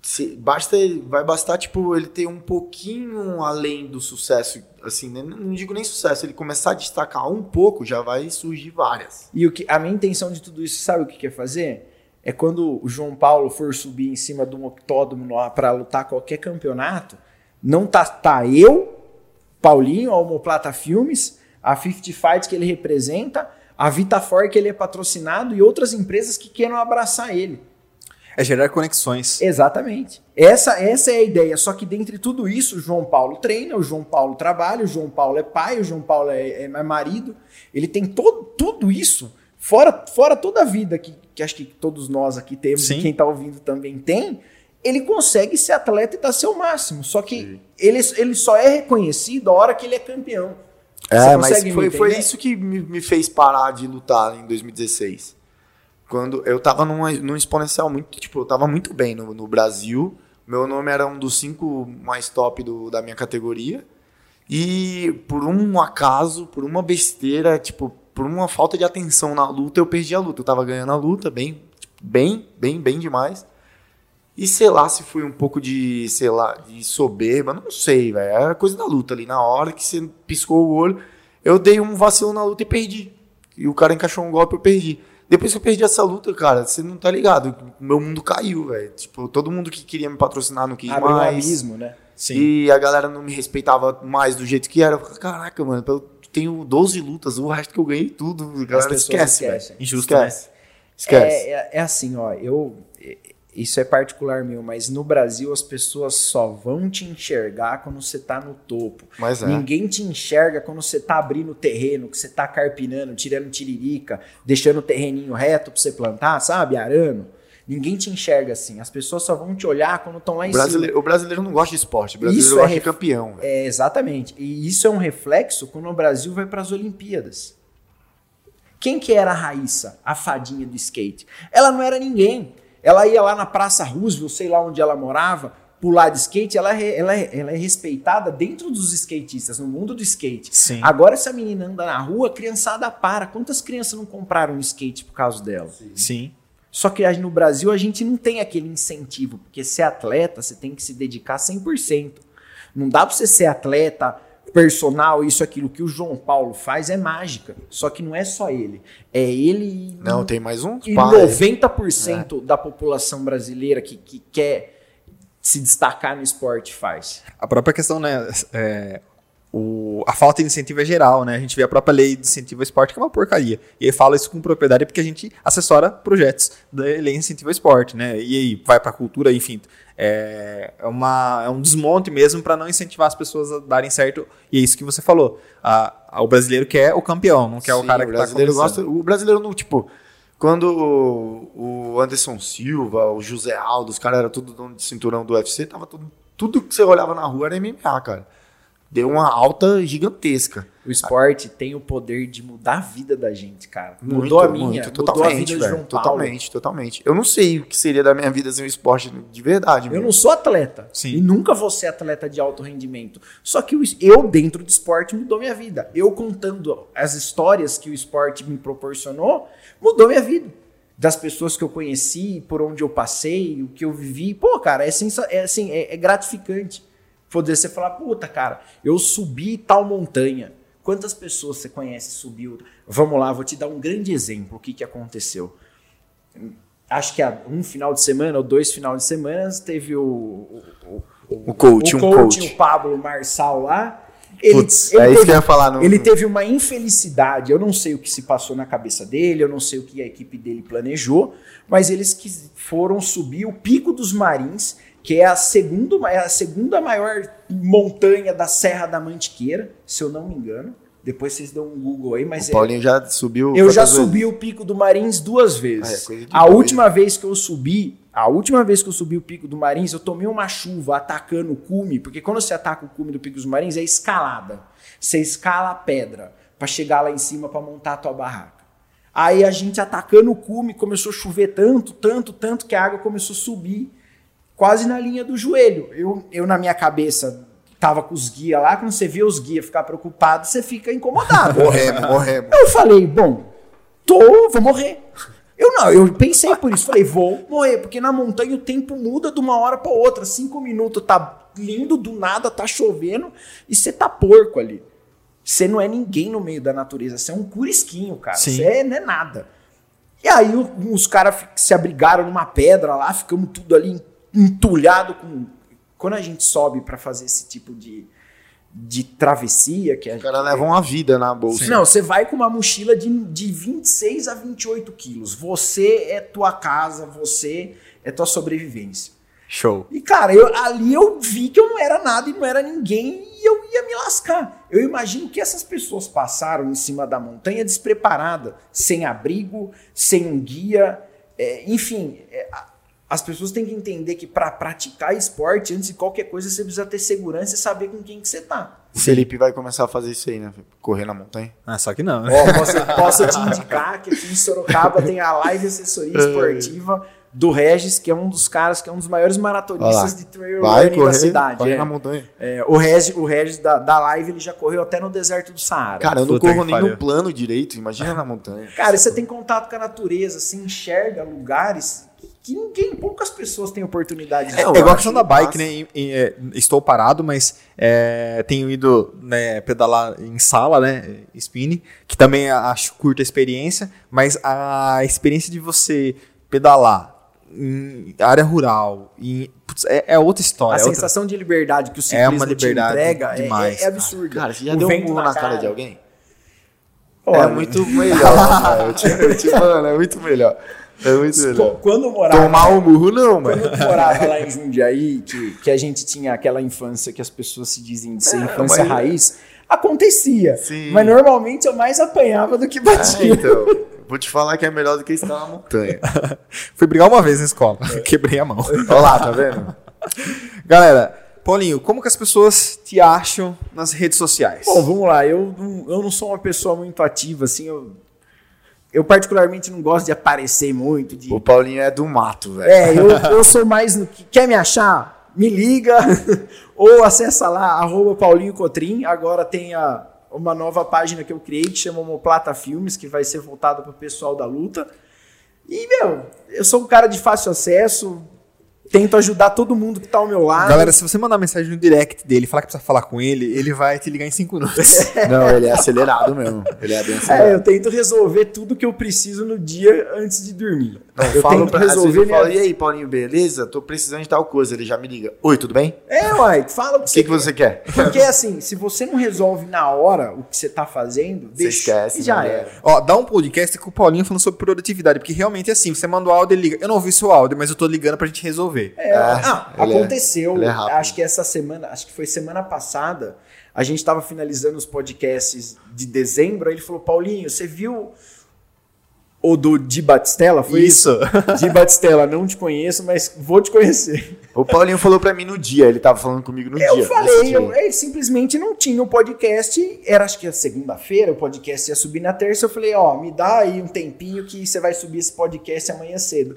se- basta, vai bastar, tipo, ele ter um pouquinho além do sucesso, assim, né? não digo nem sucesso, ele começar a destacar um pouco, já vai surgir várias. E o que, a minha intenção de tudo isso, sabe o que quer fazer? É quando o João Paulo for subir em cima de um octódromo para lutar qualquer campeonato, não tá, tá eu, Paulinho, a Homoplata Filmes, a 50 Fights que ele representa, a Vitafor que ele é patrocinado e outras empresas que queiram abraçar ele. É gerar conexões. Exatamente. Essa, essa é a ideia. Só que dentre tudo isso, o João Paulo treina, o João Paulo trabalha, o João Paulo é pai, o João Paulo é, é marido. Ele tem todo, tudo isso, fora, fora toda a vida que, que acho que todos nós aqui temos Sim. e quem está ouvindo também tem. Ele consegue ser atleta e dar seu máximo. Só que ele, ele só é reconhecido a hora que ele é campeão. É, mas foi, foi isso que me, me fez parar de lutar em 2016. Quando eu tava num, num exponencial muito, tipo, eu tava muito bem no, no Brasil. Meu nome era um dos cinco mais top do, da minha categoria. E por um acaso, por uma besteira, tipo, por uma falta de atenção na luta, eu perdi a luta. Eu tava ganhando a luta, bem, tipo, bem, bem, bem demais. E sei lá se foi um pouco de, sei lá, de soberba, não sei, velho. Era coisa da luta ali. Na hora que você piscou o olho, eu dei um vacilo na luta e perdi. E o cara encaixou um golpe e eu perdi. Depois que eu perdi essa luta, cara, você não tá ligado. O meu mundo caiu, velho. Tipo, todo mundo que queria me patrocinar não quis Abre um mais. abismo, né? Sim. E a galera não me respeitava mais do jeito que era. Eu falei, caraca, mano, eu tenho 12 lutas, o resto que eu ganhei tudo. A galera esquece, velho. Injusto, Esquece. Esquece. É, é, é assim, ó, eu. É- Isso é particular meu, mas no Brasil as pessoas só vão te enxergar quando você tá no topo. Mas é. Ninguém te enxerga quando você tá abrindo o terreno, que você tá carpinando, tirando tiririca, deixando o terreninho reto pra você plantar, sabe? Arando. Ninguém te enxerga assim. As pessoas só vão te olhar quando estão lá em O brasileiro, cima. o brasileiro não gosta de esporte, o brasileiro Isso gosta é de campeão. É, exatamente. E isso é um reflexo quando o Brasil vai para as Olimpíadas. Quem que era a Raíssa, a fadinha do skate? Ela não era ninguém. Ela ia lá na Praça Roosevelt, sei lá onde ela morava, pular de skate. Ela é, ela é- ela é respeitada dentro dos skatistas, no mundo do skate. Sim. Agora essa menina anda na rua, a criançada para. Quantas crianças não compraram um skate por causa dela? Sim. Só que a- no Brasil a gente não tem aquele incentivo, porque ser atleta você tem que se dedicar 100%. Não dá pra você ser atleta, personal, isso, aquilo. Que o João Paulo faz é mágica. Só que não é só ele. É ele e, Não, tem mais um? e Pá, 90% da população brasileira que, que quer se destacar no esporte faz. A própria questão, né? é, o, a falta de incentivo é geral, né? A gente vê a própria lei de incentivo ao esporte, que é uma porcaria. E aí fala isso com propriedade porque a gente assessora projetos da lei de incentivo ao esporte, né? E aí vai para a cultura, enfim. É, é, uma, é um desmonte mesmo para não incentivar as pessoas a darem certo. E é isso que você falou. A, a, o brasileiro quer o campeão, não quer Sim, o cara que está começando. Gosta, o brasileiro não, tipo, quando o, o Anderson Silva, o José Aldo, os caras eram tudo dono de cinturão do UFC, tava tudo, tudo que você olhava na rua era MMA, cara deu uma alta gigantesca. O esporte tem o poder de mudar a vida da gente, cara. Mudou a minha, muito, totalmente, mudou a vida velho, João Totalmente, totalmente. Eu não sei o que seria da minha vida sem o esporte de verdade. Eu mesmo. não sou atleta. Sim. E nunca vou ser atleta de alto rendimento. Só que eu, dentro do esporte, mudou minha vida. Eu contando as histórias que o esporte me proporcionou, mudou minha vida. Das pessoas que eu conheci, por onde eu passei, o que eu vivi. Pô, cara, é, sensa é, assim, é, é gratificante poder você falar, puta, cara, eu subi tal montanha. Quantas pessoas você conhece subiu? Vamos lá, vou te dar um grande exemplo. O que, que aconteceu? Acho que há um final de semana ou dois final de semana teve o, o, o, o coach, o, coach, um coach. o Pablo Marçal lá. Ele, Putz, ele, é teve, falar no... ele teve uma infelicidade. Eu não sei o que se passou na cabeça dele, eu não sei o que a equipe dele planejou, mas eles que foram subir o Pico dos Marins que é a, segunda, é a segunda maior montanha da Serra da Mantiqueira, se eu não me engano. Depois vocês dão um Google aí, mas o Paulinho é, já subiu. Eu já subi vezes? o Pico do Marins duas vezes. Ah, é, a última vez que eu subi, a última vez que eu subi o Pico do Marins, eu tomei uma chuva atacando o cume, porque quando você ataca o cume do Pico dos Marins é escalada. Você escala a pedra para chegar lá em cima para montar a tua barraca. Aí a gente atacando o cume começou a chover tanto, tanto, tanto que a água começou a subir quase na linha do joelho. Eu, eu na minha cabeça, tava com os guias lá, quando você vê os guias ficar preocupados, você fica incomodado. morremos, morremos. Eu falei, bom, tô, vou morrer. Eu não, eu pensei por isso, falei, vou morrer, porque na montanha o tempo muda de uma hora para outra. Cinco minutos tá lindo, do nada tá chovendo e você tá porco ali. Você não é ninguém no meio da natureza, você é um curisquinho, cara. Você é, não é nada. E aí os caras se abrigaram numa pedra lá, ficamos tudo ali entulhado com. Quando a gente sobe para fazer esse tipo de, de travessia. Que a Os caras levam uma vida na bolsa. Não, você vai com uma mochila de, de 26 a 28 quilos. Você é tua casa, você é tua sobrevivência. Show. E, cara, eu, ali eu vi que eu não era nada e não era ninguém e eu ia me lascar. Eu imagino que essas pessoas passaram em cima da montanha despreparada, sem abrigo, sem um guia. É, enfim, é, as pessoas têm que entender que para praticar esporte, antes de qualquer coisa, você precisa ter segurança e saber com quem que você tá. O Felipe vai começar a fazer isso aí, né? Correr na montanha. Ah, só que não. Oh, posso, posso te indicar que aqui em Sorocaba tem a Live Assessoria Esportiva do Regis, que é um dos caras, que é um dos maiores maratonistas de trail vai running correr, da cidade. Vai é. na montanha. É, o Regis, o Regis da, da Live, ele já correu até no deserto do Saara. Cara, eu não Puta corro nem no plano direito, imagina na montanha. Cara, você tem contato com a natureza, você enxerga lugares que ninguém, poucas pessoas têm oportunidade de É, é igual a questão da bike, né? É, estou parado, mas é, tenho ido né, pedalar em sala, né? Spinning, que também acho curta a experiência, mas a experiência de você pedalar em área rural, em, putz, é, é, outra história. A é sensação outra... de liberdade que o ciclismo é uma liberdade entrega é, demais, é, é absurdo. Cara, você já o deu um murro na, na cara, cara de alguém? Olha, é muito melhor, cara. Eu te, eu te, mano, é muito melhor. É muito melhor. Quando eu morava. Tomar um burro, não, mano. Quando eu morava lá em Jundiaí, que, que a gente tinha aquela infância que as pessoas se dizem de ser é, infância mas... raiz, acontecia. Sim. Mas normalmente eu mais apanhava do que batia. É, então. Vou te falar que é melhor do que estar na montanha. Fui brigar uma vez na escola, é. quebrei a mão. Olha lá, tá vendo? Galera, Paulinho, como que as pessoas te acham nas redes sociais? Bom, vamos lá. Eu, eu não sou uma pessoa muito ativa, assim. Eu eu particularmente não gosto de aparecer muito. De... O Paulinho é do mato, velho. É, eu, eu sou mais no que. Quer me achar? Me liga ou acessa lá, arroba Paulinho Cotrim. Agora tem a, uma nova página que eu criei que chama Homoplata Filmes, que vai ser voltada para o pessoal da luta. E, meu, eu sou um cara de fácil acesso. Tento ajudar todo mundo que tá ao meu lado. Galera, se você mandar mensagem no direct dele, falar que precisa falar com ele, ele vai te ligar em 5 minutos. Não, ele é acelerado mesmo. Ele é bem acelerado. É, eu tento resolver tudo que eu preciso no dia antes de dormir. Não, eu falo pra, resolver eu falo, e aí, Paulinho, beleza? Tô precisando de tal coisa. Ele já me liga. Oi, tudo bem? É, uai, fala o que, O que, que você quer? Porque assim, se você não resolve na hora o que você tá fazendo, Você deixa esquece, e já né? era. Ó, dá um podcast com o Paulinho falando sobre produtividade, porque realmente é assim, você manda o áudio, ele liga. Eu não ouvi seu áudio, mas eu tô ligando pra gente resolver. É, ah, ele é- aconteceu. é acho que essa semana, acho que foi semana passada, a gente tava finalizando os podcasts de dezembro, aí ele falou: Paulinho, você viu o do Di Batistella? Foi isso? Di Batistella, não te conheço, mas vou te conhecer. O Paulinho falou pra mim no dia. Ele tava falando comigo no Eu dia. falei, dia. eu, ele simplesmente não tinha o podcast. Era acho que a segunda-feira, o podcast ia subir na terça. Eu falei, ó, me dá aí um tempinho que você vai subir esse podcast amanhã cedo.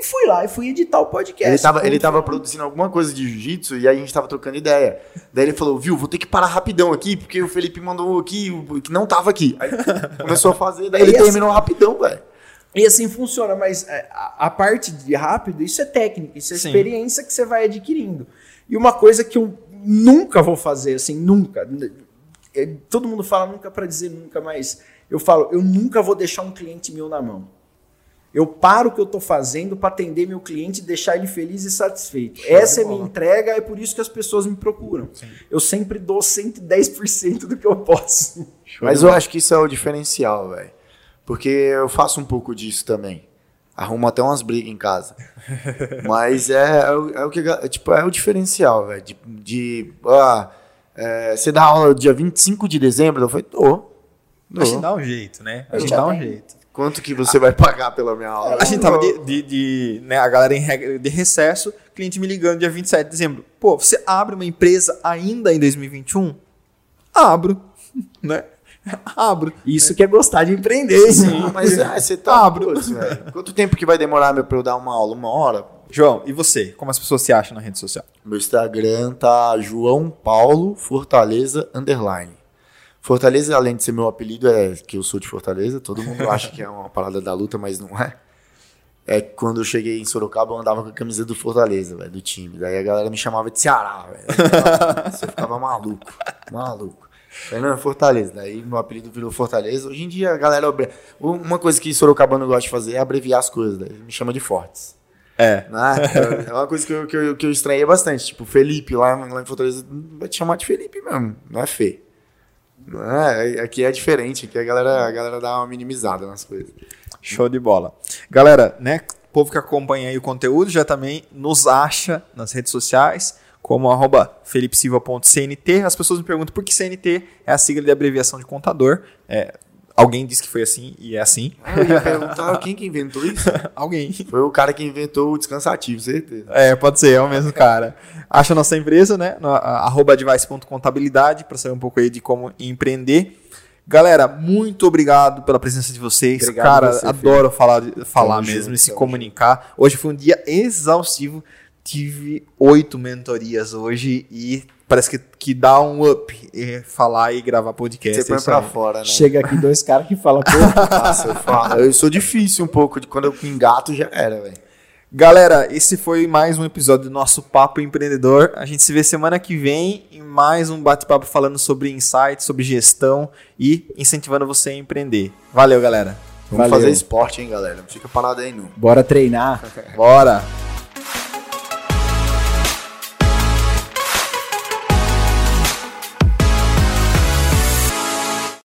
E fui lá e fui editar o podcast. Ele tava, ele tava produzindo alguma coisa de jiu-jitsu e aí a gente tava trocando ideia. Daí ele falou, viu, vou ter que parar rapidão aqui, porque o Felipe mandou aqui, o que não tava aqui. Aí começou a fazer, daí ele E assim- terminou rapidão, velho. E assim funciona, mas é, a, a parte de rápido, isso é técnica, isso é Sim. experiência que você vai adquirindo. E uma coisa que eu nunca vou fazer, assim, nunca. é, Todo mundo fala nunca para dizer nunca, mas eu falo, eu nunca vou deixar um cliente meu na mão. Eu paro o que eu estou fazendo para atender meu cliente e deixar ele feliz e satisfeito. Essa é a minha entrega, é por isso que as pessoas me procuram. Eu sempre dou 110% do que eu posso. Mas eu acho que isso é o diferencial, velho. Porque eu faço um pouco disso também. Arrumo até umas brigas em casa. Mas é, é, o- é o que é, tipo, é o diferencial, velho. De, de ah, é, você dá aula dia 25 de dezembro? Eu falei, tô. A gente tô. dá um jeito, né? A gente dá um jeito. Quanto que você vai pagar pela minha aula? A gente tava de, de- de, né, a galera em regra de recesso, cliente me ligando dia 27 de dezembro. Pô, você abre uma empresa ainda em 2021? Abro, né? Abro. Isso que é gostar de empreender. Sim, mas é, você tá. Abro. Putz, velho. Quanto tempo que vai demorar meu, pra eu dar uma aula? Uma hora? João, e você? Como as pessoas se acham na rede social? Meu Instagram tá João Paulo Fortaleza Underline. Fortaleza, além de ser meu apelido, é que eu sou de Fortaleza. Todo mundo acha que é uma parada da luta, mas não é. É que quando eu cheguei em Sorocaba, eu andava com a camisa do Fortaleza, velho, do time. Daí a galera me chamava de Ceará, velho. Você ficava maluco, maluco. Falei, não, é Fortaleza. Daí meu apelido virou Fortaleza. Hoje em dia a galera. Uma coisa que Sorocabano gosta de fazer é abreviar as coisas. Daí me chama de Fortes. É. Né? É uma coisa que eu, que, eu, que eu estranhei bastante. Tipo, Felipe lá, lá em Fortaleza vai te chamar de Felipe mesmo, não é Fê. É, aqui é diferente, aqui a galera, a galera dá uma minimizada nas coisas. Show de bola. Galera, né? O povo que acompanha o conteúdo já também nos acha nas redes sociais, como arroba felipesilva.cnt. As pessoas me perguntam por que CNT é a sigla de abreviação de contador. É, alguém disse que foi assim e é assim. Eu ia perguntar quem que inventou isso? alguém. Foi o cara que inventou o descansativo, certeza. É, pode ser, é o mesmo cara. Acha a nossa empresa, né? No, arroba advice.contabilidade, para saber um pouco aí de como empreender. Galera, muito obrigado pela presença de vocês. Obrigado cara, você, adoro falar, de- falar Tamo mesmo junto, e se comunicar. Hoje foi um dia exaustivo. Tive oito mentorias hoje e parece que, que dá um up e falar e gravar podcast. Você põe pra aí. fora, né? Chega aqui dois caras que falam, pô, Nossa, eu falo. Eu sou difícil um pouco, de quando eu engato já era, velho. Galera, esse foi mais um episódio do nosso Papo Empreendedor. A gente se vê semana que vem em mais um bate-papo falando sobre insights, sobre gestão e incentivando você a empreender. Valeu, galera. Vamos Valeu. fazer esporte, hein, galera? Não fica parado aí, não. bora treinar. Bora!